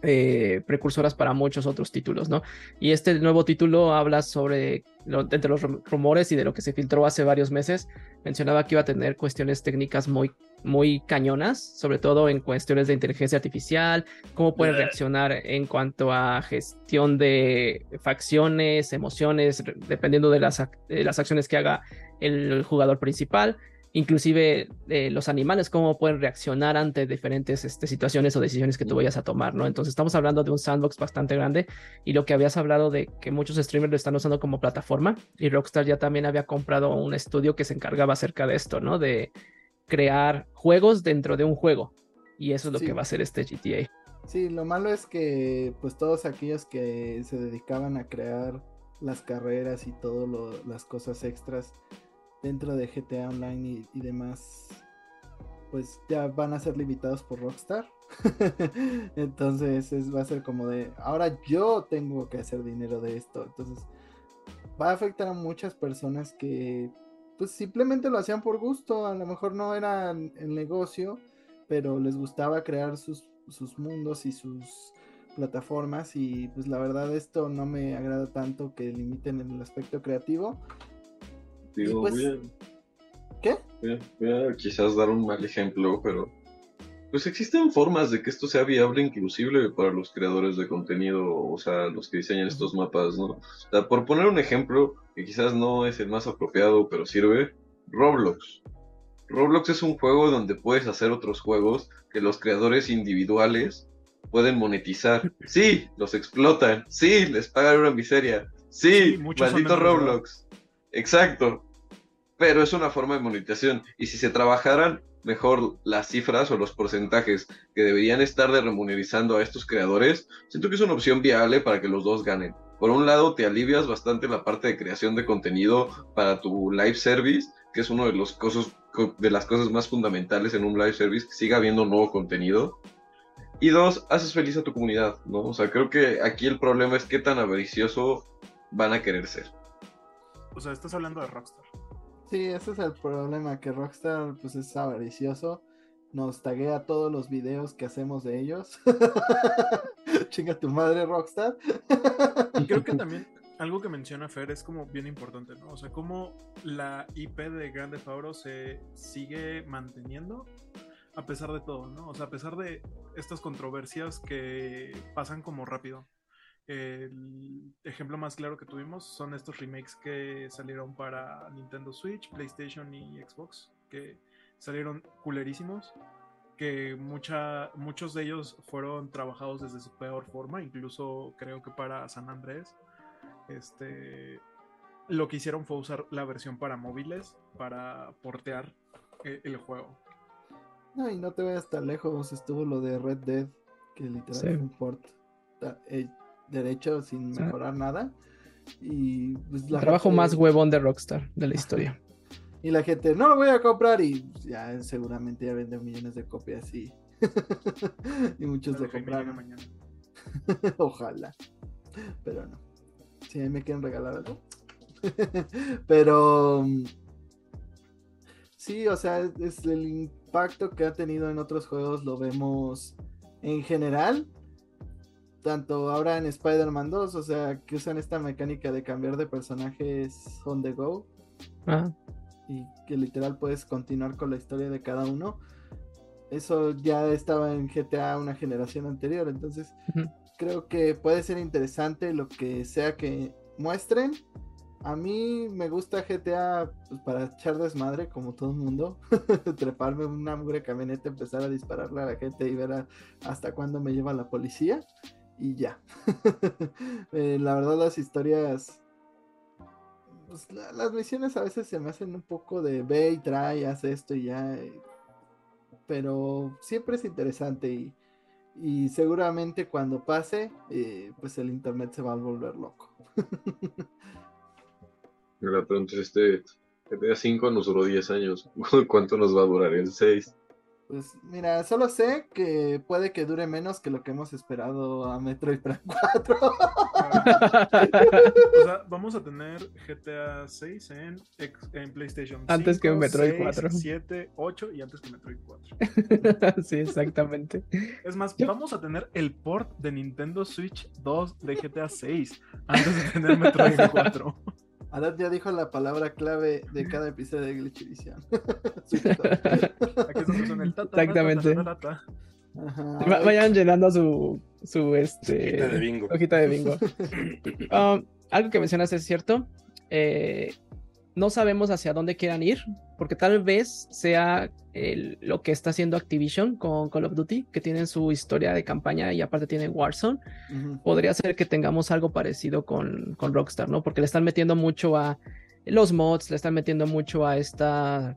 eh, precursoras para muchos otros títulos, ¿no? Y este nuevo título habla sobre, entre los rumores y de lo que se filtró hace varios meses, mencionaba que iba a tener cuestiones técnicas muy, muy cañonas, sobre todo en cuestiones de inteligencia artificial, cómo puede reaccionar en cuanto a gestión de facciones, emociones, dependiendo de las, de las acciones que haga el jugador principal inclusive eh, los animales, cómo pueden reaccionar ante diferentes este, situaciones o decisiones que tú vayas a tomar, ¿no? Entonces estamos hablando de un sandbox bastante grande y lo que habías hablado de que muchos streamers lo están usando como plataforma y Rockstar ya también había comprado un estudio que se encargaba acerca de esto, ¿no? De crear juegos dentro de un juego y eso es lo que va a hacer este GTA. Sí, lo malo es que pues todos aquellos que se dedicaban a crear las carreras y todas las cosas extras dentro de GTA Online y, demás, pues ya van a ser limitados por Rockstar. Entonces es, va a ser como de, ahora yo tengo que hacer dinero de esto. Entonces va a afectar a muchas personas que pues simplemente lo hacían por gusto. A lo mejor no era el negocio, pero les gustaba crear sus, sus mundos y sus plataformas y pues la verdad esto no me agrada tanto que limiten el aspecto creativo pues, ¿Qué? Voy a, quizás dar un mal ejemplo, pero pues existen formas de que esto sea viable inclusive para los creadores de contenido, o sea, los que diseñan estos mapas, ¿no? O sea, por poner un ejemplo, que quizás no es el más apropiado, pero sirve, Roblox. Roblox es un juego donde puedes hacer otros juegos que los creadores individuales pueden monetizar. Sí, los explotan. Sí, les pagan una miseria. Sí, maldito Roblox. Exacto pero es una forma de monetización. Y si se trabajaran mejor las cifras o los porcentajes que deberían estar de remunerizando a estos creadores, siento que es una opción viable para que los dos ganen. Por un lado, te alivias bastante la parte de creación de contenido para tu live service, que es uno de los cosas de las cosas más fundamentales en un live service, que siga habiendo nuevo contenido. Y dos, haces feliz a tu comunidad, ¿no? O sea, creo que aquí el problema es qué tan avaricioso van a querer ser. O sea, estás hablando de Rockstar. Sí, ese es el problema, que Rockstar pues es avaricioso. Nos taguea todos los videos que hacemos de ellos. Chinga tu madre, Rockstar. Y creo que también algo que menciona Fer es como bien importante, ¿no? O sea, cómo la IP de Grande Fauro se sigue manteniendo a pesar de todo, ¿no? O sea, a pesar de estas controversias que pasan como rápido. El ejemplo más claro que tuvimos son estos remakes que salieron para Nintendo Switch, PlayStation y Xbox, que salieron culerísimos, que mucha, muchos de ellos fueron trabajados desde su peor forma, incluso creo que para San Andrés. Este, lo que hicieron fue usar la versión para móviles para portear eh, el juego. No, y no te vayas tan lejos, estuvo lo de Red Dead, que literal Sí. fue un port eh, derecho sin mejorar nada. Y pues, la trabajo gente- más huevón de Rockstar de la historia. Y la gente, no lo voy a comprar y pues, ya seguramente ya vende millones de copias y, y muchos Pero lo compraron. mañana. Ojalá. Pero no. Si a mí me quieren regalar algo. Pero mm, sí, o sea, es el impacto que ha tenido en otros juegos lo vemos en general. Tanto ahora en Spider-Man 2, o sea, que usan esta mecánica de cambiar de personajes on the go y que literal puedes continuar con la historia de cada uno. Eso ya estaba en GTA una generación anterior, entonces creo que puede ser interesante lo que sea que muestren. A mí me gusta GTA pues, para echar desmadre, como todo el mundo. Treparme en una mugre camioneta, empezar a dispararle a la gente y ver a- hasta cuándo me lleva la policía. Y ya. Eh, la verdad, las historias pues, la- las misiones a veces se me hacen un poco de ve y trae, haz esto y ya. eh, Pero siempre es interesante y, y seguramente cuando pase, eh, pues el internet se va a volver loco. Mira, pero entonces este GTA 5 nos duró 10 años. ¿Cuánto nos va a durar el 6? Pues mira, solo sé que puede que dure menos que lo que hemos esperado a Metroid Prime 4. O sea, vamos a tener GTA 6 en, en PlayStation 5, Antes que Metroid 6, 4. 7, 8 y antes que Metroid 4. sí, exactamente. Es más, Yo- vamos a tener el port de Nintendo Switch 2 de GTA 6 antes de tener Metroid 4. Arad ya dijo la palabra clave de cada episodio de Glitch Edition. Aquí es donde suena el ta, ta, ta, ta, Exactamente. Ajá. Vayan llenando su, su este, Hojita de bingo. hojita de bingo. Um, algo que mencionas es cierto. eh, no sabemos hacia dónde quieran ir, porque tal vez sea el- lo que está haciendo Activision con Call of Duty, que tienen su historia de campaña y aparte tienen Warzone. Podría ser que tengamos algo parecido con, con Rockstar, ¿no? Porque le están metiendo mucho a los mods, le están metiendo mucho a estas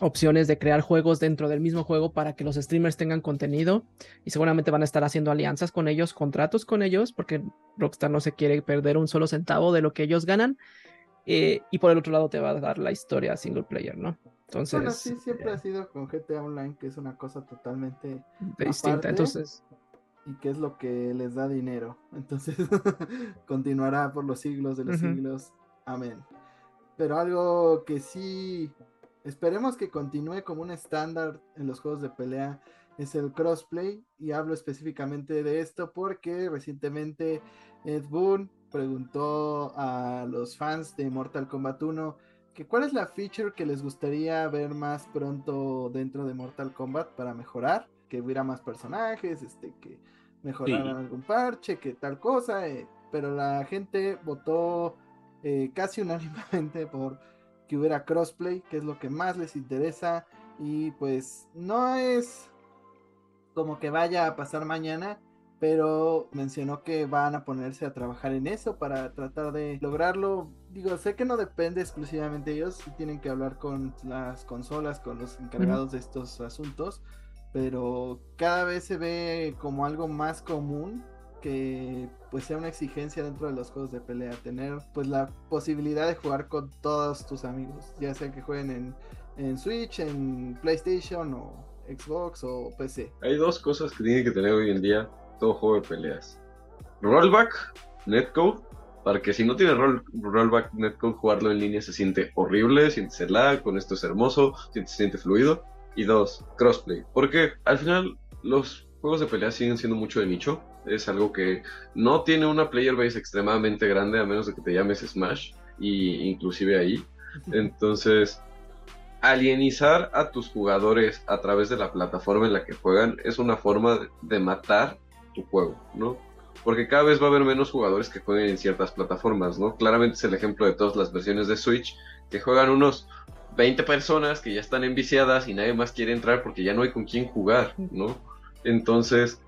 opciones de crear juegos dentro del mismo juego para que los streamers tengan contenido y seguramente van a estar haciendo alianzas con ellos, contratos con ellos, porque Rockstar no se quiere perder un solo centavo de lo que ellos ganan. Eh, y por el otro lado te va a dar la historia single player, ¿no? Entonces, Bueno, sí, siempre eh, ha sido con GTA Online, que es una cosa totalmente distinta. aparte, Entonces, y que es lo que les da dinero. Entonces, continuará por los siglos de los siglos. Amén. Pero algo que sí esperemos que continúe como un estándar en los juegos de pelea es el crossplay. Y hablo específicamente de esto porque recientemente Ed Boon preguntó a los fans de Mortal Kombat 1 que cuál es la feature que les gustaría ver más pronto dentro de Mortal Kombat para mejorar, que hubiera más personajes, este, que mejoraran algún parche, que tal cosa, eh, pero la gente votó eh, casi unánimemente por que hubiera crossplay, que es lo que más les interesa y pues no es como que vaya a pasar mañana, pero mencionó que van a ponerse a trabajar en eso para tratar de lograrlo. Digo, sé que no depende exclusivamente de ellos, tienen que hablar con las consolas, con los encargados de estos asuntos, pero cada vez se ve como algo más común que pues sea una exigencia dentro de los juegos de pelea, tener pues la posibilidad de jugar con todos tus amigos, ya sea que jueguen en, en Switch, en PlayStation o Xbox o PC. Hay dos cosas que tiene que tener hoy en día todo juego de peleas. Rollback, netcode para que si no tiene roll, rollback netcode, jugarlo en línea se siente horrible, sientes el lag, con esto es hermoso, se siente fluido. Y dos, crossplay. Porque al final los juegos de pelea siguen siendo mucho de nicho. Es algo que no tiene una player base extremadamente grande, a menos de que te llames Smash, y inclusive ahí. Entonces, alienizar a tus jugadores a través de la plataforma en la que juegan es una forma de matar tu juego, ¿no? Porque cada vez va a haber menos jugadores que jueguen en ciertas plataformas, ¿no? Claramente es el ejemplo de todas las versiones de Switch, que juegan unos 20 personas que ya están enviciadas y nadie más quiere entrar porque ya no hay con quién jugar, ¿no? Entonces,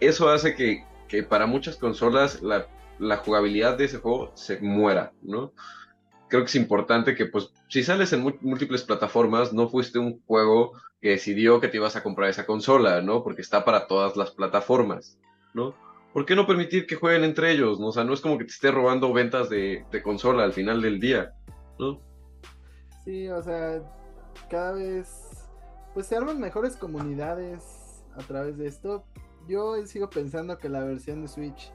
eso hace que, que para muchas consolas la, la jugabilidad de ese juego se muera, ¿no? creo que es importante que, pues, si sales en múltiples plataformas, no fuiste un juego que decidió que te ibas a comprar esa consola, ¿no? Porque está para todas las plataformas, ¿no? ¿Por qué no permitir que jueguen entre ellos? ¿no? O sea, no es como que te esté robando ventas de, consola al final del día, ¿no? Sí, o sea, cada vez, pues se arman mejores comunidades a través de esto. Yo sigo pensando que la versión de Switch,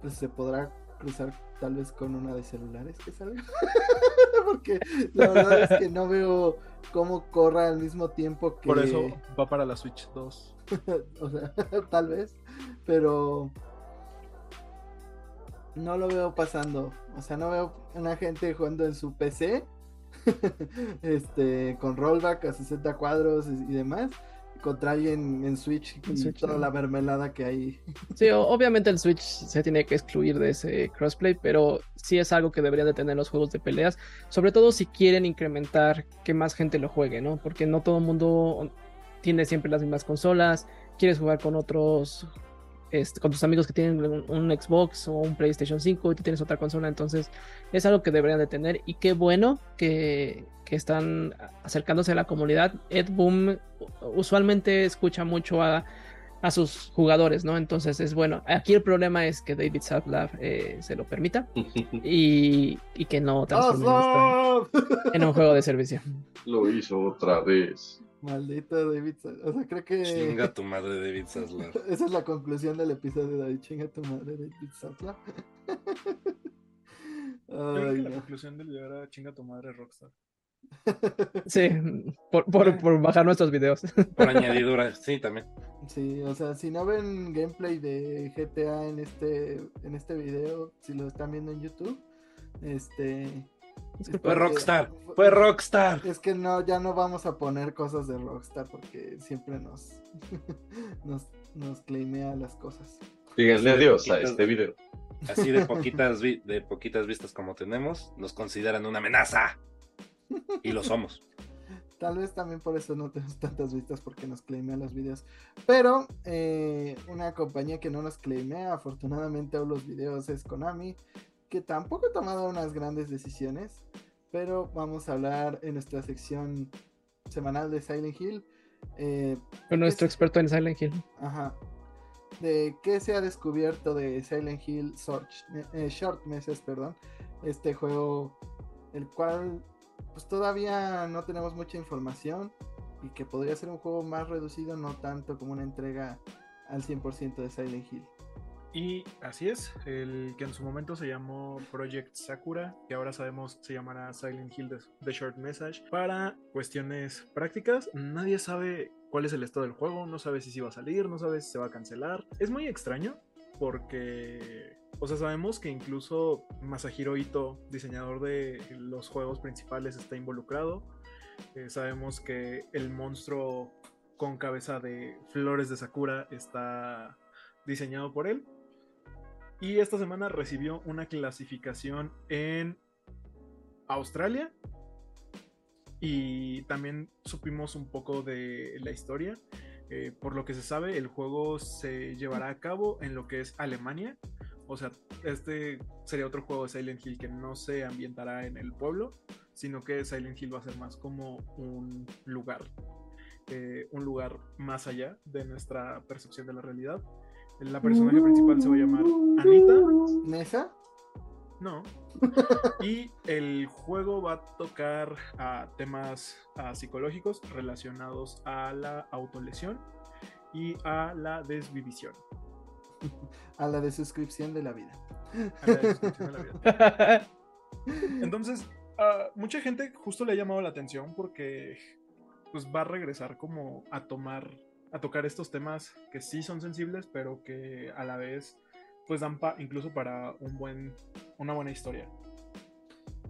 pues se podrá cruzar tal vez con una de celulares que salga. Porque la verdad es que no veo cómo corra al mismo tiempo que. Por eso va para la Switch 2. o sea, tal vez. Pero. No lo veo pasando. O sea, no veo una gente jugando en su PC. este. Con rollback a 60 cuadros y demás contra alguien en Switch y toda la mermelada que hay. Sí, obviamente el Switch se tiene que excluir de ese crossplay, pero sí es algo que deberían de tener los juegos de peleas, sobre todo si quieren incrementar que más gente lo juegue, ¿no? Porque no todo el mundo tiene siempre las mismas consolas, quieres jugar con otros este, con tus amigos que tienen un, Xbox o un PlayStation 5 y tú tienes otra consola, entonces es algo que deberían de tener y qué bueno que, están acercándose a la comunidad. Ed Boom usualmente escucha mucho a, sus jugadores, ¿no? Entonces es bueno. Aquí el problema es que David Zaslav eh, se lo permita y, que no transforme en un juego de servicio. Lo hizo otra vez. Maldito David O sea, creo que. Chinga tu madre, David Zaslav. Esa es la conclusión del episodio de David. Chinga tu madre, David Zaslav. Ay, la conclusión del video era chinga tu madre, Rockstar. Sí, por, por, por, bajar nuestros videos. Por añadidura, sí, también. Sí, o sea, si no ven gameplay de GTA en este, en este video, si lo están viendo en YouTube, este, fue Rockstar, fue, Rockstar. Es que no, ya no vamos a poner cosas de Rockstar porque siempre nos, nos, nos claimea las cosas. Díganle adiós a este video. Así de poquitas, de poquitas vistas como tenemos, nos consideran una amenaza. Y lo somos. Tal vez también por eso no tenemos tantas vistas porque nos claimea los videos. Pero eh, una compañía que no nos claimea, afortunadamente, los videos es Konami que tampoco ha tomado unas grandes decisiones, pero vamos a hablar en nuestra sección semanal de Silent Hill. Eh, Con nuestro experto en Silent Hill. Ajá. De qué se ha descubierto de Silent Hill eh, Short Meses, perdón. Este juego, el cual pues todavía no tenemos mucha información y que podría ser un juego más reducido, no tanto como una entrega al 100% de Silent Hill. Y así es, el que en su momento se llamó Project Sakura, que ahora sabemos se llamará Silent Hill The Short Message. Para cuestiones prácticas, nadie sabe cuál es el estado del juego, no sabe si se va a salir, no sabe si se va a cancelar. Es muy extraño porque, o sea, sabemos que incluso Masahiro Ito, diseñador de los juegos principales, está involucrado. Eh, sabemos que el monstruo con cabeza de flores de Sakura está diseñado por él. Y esta semana recibió una clasificación en Australia. Y también supimos un poco de la historia. Eh, por lo que se sabe, el juego se llevará a cabo en lo que es Alemania. O sea, este sería otro juego de Silent Hill que no se ambientará en el pueblo, sino que Silent Hill va a ser más como un lugar, eh, un lugar más allá de nuestra percepción de la realidad. La personaje principal se va a llamar Anita. ¿Nesa? No. y el juego va a tocar a temas psicológicos relacionados a la autolesión y a la desvivisión. A la desuscripción de la vida. A la descripción de la vida. Entonces, a mucha gente justo le ha llamado la atención porque pues va a regresar como a tomar, a tocar estos temas que sí son sensibles, pero que a la vez pues dan pa- incluso para un buen, una buena historia.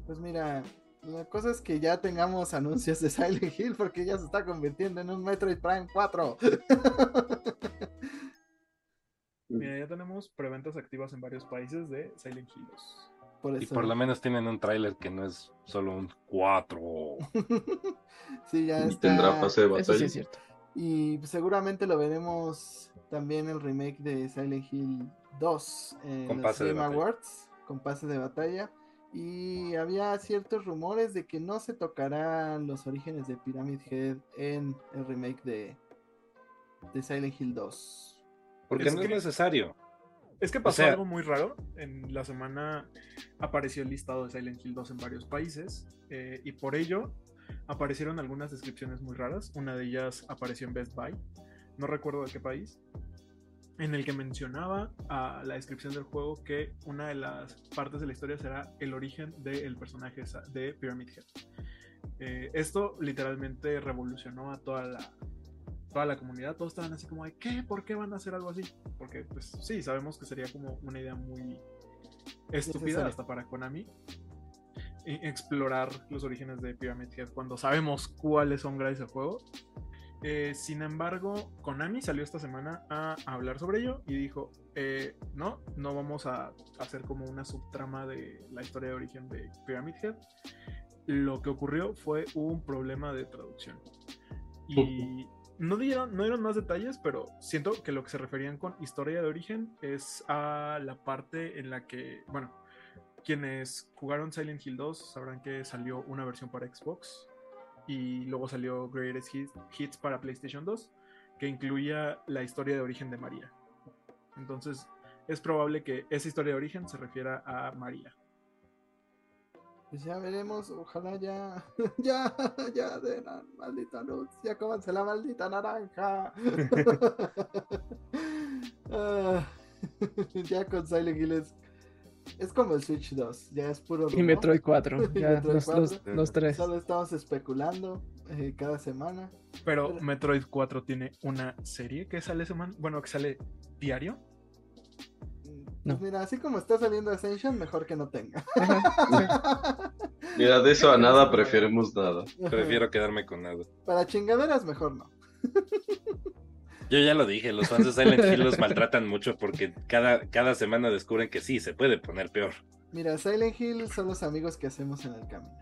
Pues mira, la cosa es que ya tengamos anuncios de Silent Hill porque ya se está convirtiendo en un Metroid Prime 4. Mira, ya tenemos preventas activas en varios países de Silent Hill 2. Por Y por lo menos tienen un tráiler que no es solo un 4. sí, ya Y está. tendrá pase de Eso sí batalla. es cierto. Y seguramente lo veremos también el remake de Silent Hill 2 en Con los Game batalla. Awards, con pase de batalla. Y había ciertos rumores de que no se tocarán los orígenes de Pyramid Head en el remake de, de Silent Hill 2. Porque Es no que- es necesario. Es que pasó sea- algo muy raro. En la semana apareció el listado de Silent Hill 2 en varios países. eh, y por ello aparecieron algunas descripciones muy raras. Una de ellas apareció en Best Buy. No recuerdo de qué país. En el que mencionaba a la descripción del juego que una de las partes de la historia será el origen del personaje de Pyramid Head. Eh, esto literalmente revolucionó a toda la, toda la comunidad. Todos estaban así como de, ¿qué? ¿Por qué van a hacer algo así? Porque, pues sí, sabemos que sería como una idea muy estúpida hasta para Konami. E- Explorar los orígenes de Pyramid Head cuando sabemos cuáles son gracias al juego. Eh, sin embargo, Konami salió esta semana a hablar sobre ello y dijo, eh, no, no vamos a hacer como una subtrama de la historia de origen de Pyramid Head. Lo que ocurrió fue un problema de traducción. Y no dieron, no dieron más detalles, pero siento que lo que se referían con historia de origen es a la parte en la que, bueno, quienes jugaron Silent Hill 2 sabrán que salió una versión para Xbox y luego salió Greatest Hits, Hits para PlayStation 2 que incluía la historia de origen de María. Entonces es probable que esa historia de origen se refiera a María. Pues ya veremos, ojalá ya, ya, ya den la maldita luz, ya cómanse la maldita naranja. Ah, ya con Silent Hill es, es como el Switch 2, ya es puro Y. Metroid 4. Y Ya, Metroid los, los- 4. los tres. Solo estamos especulando eh, cada semana. Pero Pero- Metroid 4 tiene una serie que sale semana, bueno, que sale diario. Pues No. mira, así como está saliendo Ascension, mejor que no tenga. Mira, de eso a nada preferimos nada. Prefiero quedarme con nada. Para chingaderas, mejor no. Yo ya lo dije, los fans de Silent Hill los maltratan mucho porque cada, cada semana descubren que sí, se puede poner peor. Mira, Silent Hill son los amigos que hacemos en el camino.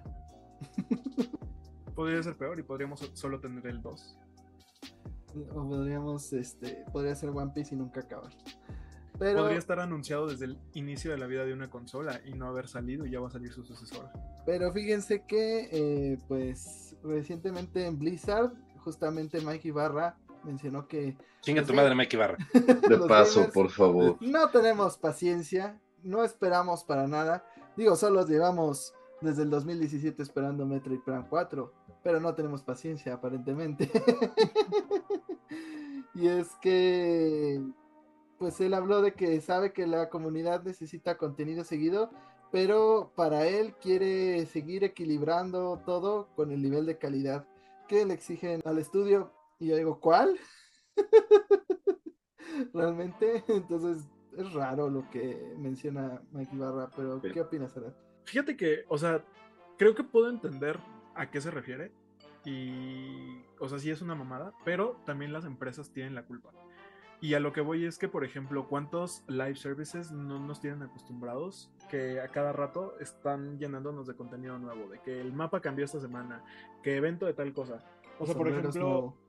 Podría ser peor y podríamos so- solo tener el 2. O podríamos, este, podría ser One Piece y nunca acabar. Pero, Podría estar anunciado desde el inicio de la vida de una consola y no haber salido y ya va a salir su sucesora. pero fíjense que, eh, pues, recientemente en Blizzard, justamente Mike Ibarra mencionó que Chinga Pues tu madre, Mike Ibarra. De paso, gamers- por favor. no tenemos paciencia, no esperamos para nada. Digo, solo llevamos desde el 2017 esperando Metroid Prime 4, pero no tenemos paciencia aparentemente. y es que, pues él habló de que sabe que la comunidad necesita contenido seguido, pero para él quiere seguir equilibrando todo con el nivel de calidad que le exigen al estudio. Y yo digo, ¿cuál? Realmente, entonces es raro lo que menciona Mike Ibarra, pero Sí. ¿qué opinas, Arad? Fíjate que, o sea, creo que puedo entender a qué se refiere. Y, o sea, sí es una mamada, pero también las empresas tienen la culpa. Y a lo que voy es que, por ejemplo, ¿cuántos live services no nos tienen acostumbrados que a cada rato están llenándonos de contenido nuevo? De que el mapa cambió esta semana, que evento de tal cosa. O sea, por ejemplo, nuevo.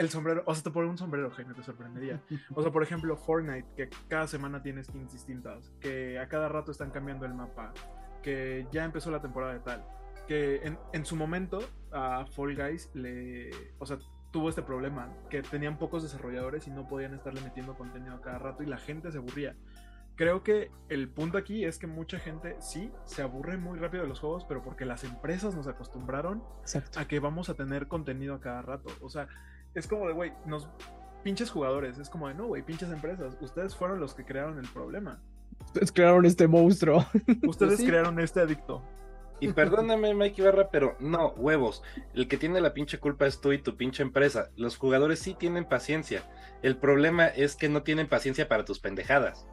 El sombrero, o sea, te pones un sombrero, Jaime, te sorprendería. O sea, por ejemplo, Fortnite, que cada semana tiene skins distintas, que a cada rato están cambiando el mapa, que ya empezó la temporada de tal, que en, en su momento a Fall Guys le, o sea, tuvo este problema, que tenían pocos desarrolladores y no podían estarle metiendo contenido a cada rato y la gente se aburría. Creo que el punto aquí es que mucha gente sí se aburre muy rápido de los juegos, pero porque las empresas nos acostumbraron Exacto. a que vamos a tener contenido a cada rato. O sea, es como de, güey, nos pinches jugadores, es como de, no, güey, pinches empresas, ustedes fueron los que crearon el problema. Ustedes crearon este monstruo. Ustedes sí. crearon este adicto. Y perdóname, Mike Ibarra, pero no, huevos. El que tiene la pinche culpa es tú y tu pinche empresa. Los jugadores sí tienen paciencia. El problema es que no tienen paciencia para tus pendejadas.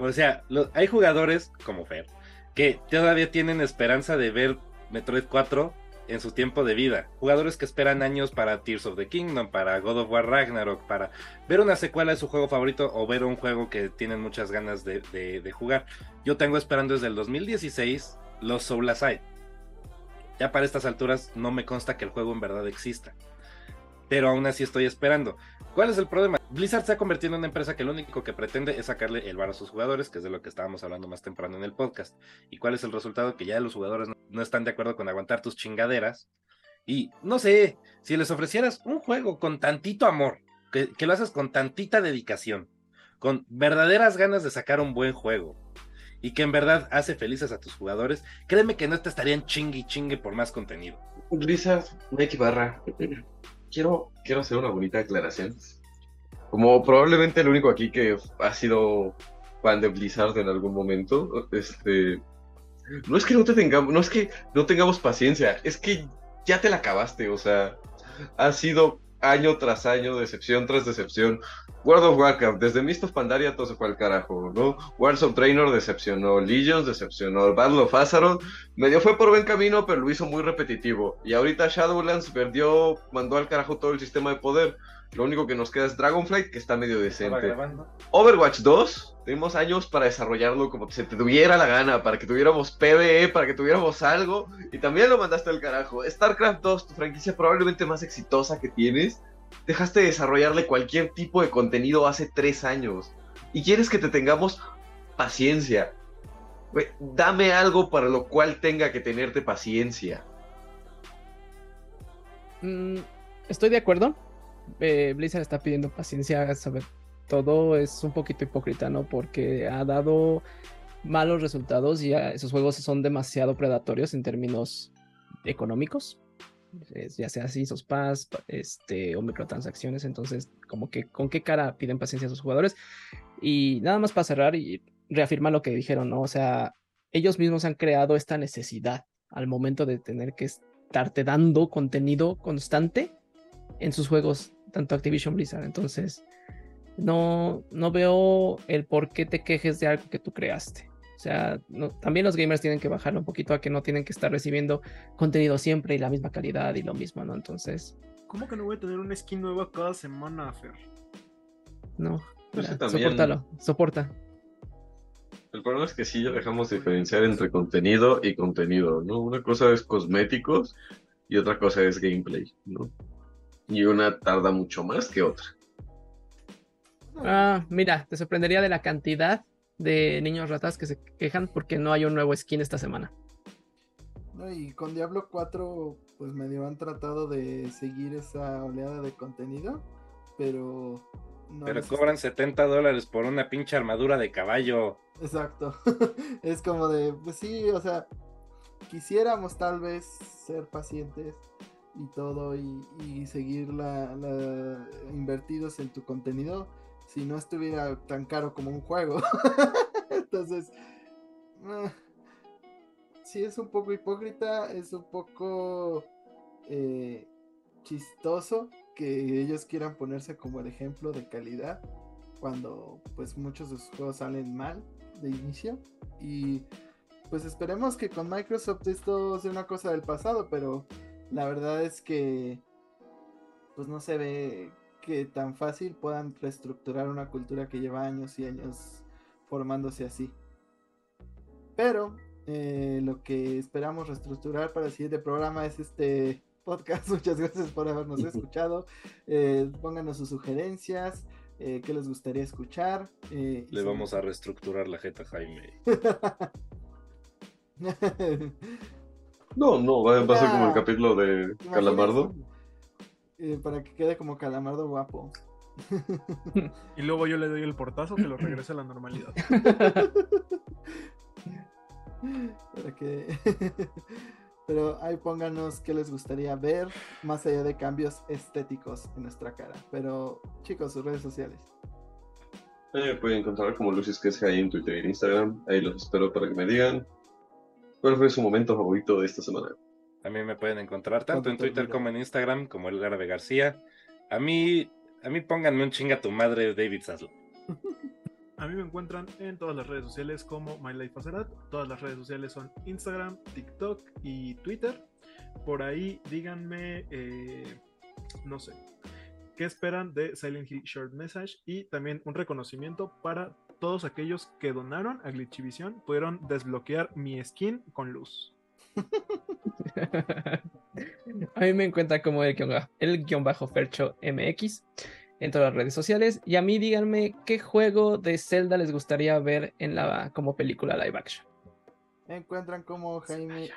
O sea, lo- hay jugadores como Fer que todavía tienen esperanza de ver Metroid 4 en su tiempo de vida. Jugadores que esperan años para Tears of the Kingdom, para God of War Ragnarok, para ver una secuela de su juego favorito o ver un juego que tienen muchas ganas de, de- jugar. Yo tengo esperando desde el 2016 los Soul Aside. Ya para estas alturas no me consta que el juego en verdad exista. Pero aún así estoy esperando. ¿Cuál es el problema? Blizzard se ha convertido en una empresa que lo único que pretende es sacarle el bar a sus jugadores, que es de lo que estábamos hablando más temprano en el podcast. ¿Y cuál es el resultado? Que ya los jugadores no, están de acuerdo con aguantar tus chingaderas. Y no sé, si les ofrecieras un juego con tantito amor, que, lo haces con tantita dedicación, con verdaderas ganas de sacar un buen juego, y que en verdad hace felices a tus jugadores, créeme que no te estarían chingue y chingue por más contenido. Blizzard, Mike Barra, quiero, quiero hacer una bonita aclaración. Como probablemente el único aquí que ha sido fan de Blizzard en algún momento, este, no es que no te tengamos, no es que no tengamos paciencia, es que ya te la acabaste, o sea, ha sido año tras año, decepción tras decepción. World of Warcraft, desde Mist of Pandaria todo se fue al carajo, ¿no? Wars of decepcionó, Legions decepcionó, Battle of Azeroth medio fue por buen camino, pero lo hizo muy repetitivo. Y ahorita Shadowlands perdió, mandó al carajo todo el sistema de poder. Lo único que nos queda es Dragonflight, que está medio decente. Overwatch 2, tuvimos años para desarrollarlo como se te tuviera la gana, para que tuviéramos PvE, para que tuviéramos algo, y también lo mandaste al carajo. StarCraft 2, tu franquicia probablemente más exitosa que tienes, dejaste de desarrollarle cualquier tipo de contenido hace tres años. Y quieres que te tengamos paciencia. Dame algo para lo cual tenga que tenerte paciencia. Mm, estoy de acuerdo. Eh, Blizzard está pidiendo paciencia sobre todo. Es un poquito hipócrita, ¿no? Porque ha dado malos resultados y esos juegos son demasiado predatorios en términos económicos. Ya sea así, esos pass, pa- este, o microtransacciones. Entonces, como que, ¿con qué cara piden paciencia a sus jugadores? Y nada más para cerrar y reafirmar lo que dijeron, ¿no? O sea, ellos mismos han creado esta necesidad al momento de tener que estarte dando contenido constante en sus juegos, tanto Activision Blizzard. Entonces, no, no veo el por qué te quejes de algo que tú creaste. O sea, no- también los gamers tienen que bajarlo un poquito a que no tienen que estar recibiendo contenido siempre y la misma calidad y lo mismo, ¿no? Entonces, ¿Cómo que no voy a tener una skin nueva cada semana, Fer? no. Pues mira, Sopórtalo, soporta. El problema es que sí ya dejamos diferenciar entre contenido y contenido, ¿no? Una cosa es cosméticos y otra cosa es gameplay, ¿no? Y una tarda mucho más que otra. Ah, mira, te sorprendería de la cantidad de niños ratas que se quejan porque no hay un nuevo skin esta semana. No, y con Diablo 4, pues medio han tratado de seguir esa oleada de contenido, pero no Pero cobran 70 dólares por una pinche armadura de caballo. Exacto. es como de, pues sí, o sea, quisiéramos tal vez ser pacientes y todo y, y seguir la, la- invertidos en tu contenido si no estuviera tan caro como un juego. Entonces, ah, sí es un poco hipócrita, es un poco eh, chistoso que ellos quieran ponerse como el ejemplo de calidad cuando pues muchos de sus juegos salen mal de inicio y pues esperemos que con Microsoft esto sea una cosa del pasado, pero la verdad es que pues no se ve que tan fácil puedan reestructurar una cultura que lleva años y años formándose así. Pero eh, lo que esperamos reestructurar para el siguiente programa es este podcast. Muchas gracias por habernos escuchado. Eh, pónganos sus sugerencias, eh, qué les gustaría escuchar. eh, Le vamos a reestructurar la jeta, Jaime. No, no, va, va a ser como el capítulo de Calamardo. eh, para que quede como calamardo guapo. Y luego yo le doy el portazo que lo regrese a la normalidad. para que. Pero ahí pónganos qué les gustaría ver, más allá de cambios estéticos en nuestra cara. Pero chicos, sus redes sociales. Me pueden encontrar como Lucis que es ahí en Twitter y en Instagram. Ahí los espero para que me digan cuál fue su momento favorito de esta semana. También me pueden encontrar tanto en Twitter termine. como en Instagram como el García. A mí, a mí pónganme un chinga tu madre David Zaslav. A mí me encuentran en todas las redes sociales como My Life Acerat. Todas las redes sociales son Instagram, TikTok y Twitter. Por ahí díganme, eh, no sé, qué esperan de Silent Short Message y también un reconocimiento para todos aquellos que donaron a Glitchivisión. Pudieron desbloquear mi skin con luz. A mí me encuentra como el guion bajo Fercho MX en todas las redes sociales. Y a mí díganme qué juego de Zelda les gustaría ver en la como película live action. Me encuentran como Jaime.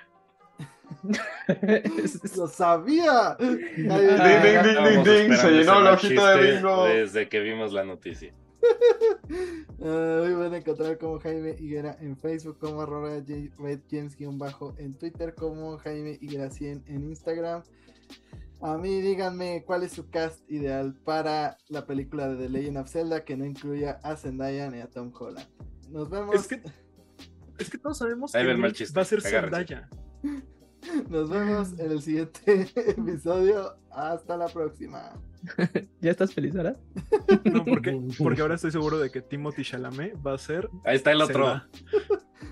¡Lo sabía! Ding, ding, ding, ding, se llenó mal hojita de bingo. Desde que vimos la noticia. Ah, me van a encontrar como Jaime Higuera en Facebook, como arroba Red James bajo en Twitter, como Jaime Higuera 100 en Instagram. A mí díganme cuál es su cast ideal para la película de The Legend of Zelda que no incluya a Zendaya ni a Tom Holland. Nos vemos, Es que, es que todos sabemos Ahí que va el chiste, va a ser. Zendaya. nos vemos en el siguiente episodio. Hasta la próxima. ¿Ya estás feliz ahora? No, porque, porque ahora estoy seguro de que Timothy Chalamet va a ser Ahí está el otro. Zelda.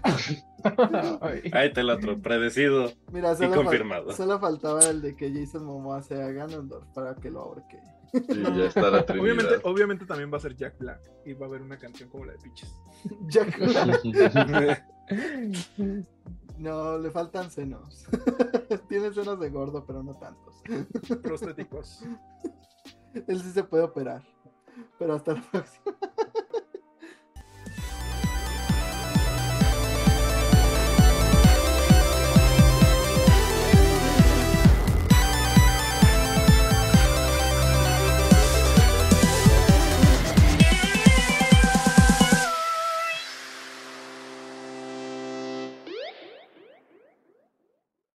Ahí está el otro. Predecido. Mira, solo, fal- confirmado. solo faltaba el de que Jason Momoa sea Ganondorf para que lo ahorque. Y ya está la Trinidad. Obviamente, obviamente también va a ser Jack Black y va a haber una canción como la de Peaches. Jack Black. No, le faltan senos. Tiene senos de gordo, pero no tantos. Prostéticos. Él sí se puede operar. Pero hasta la próxima.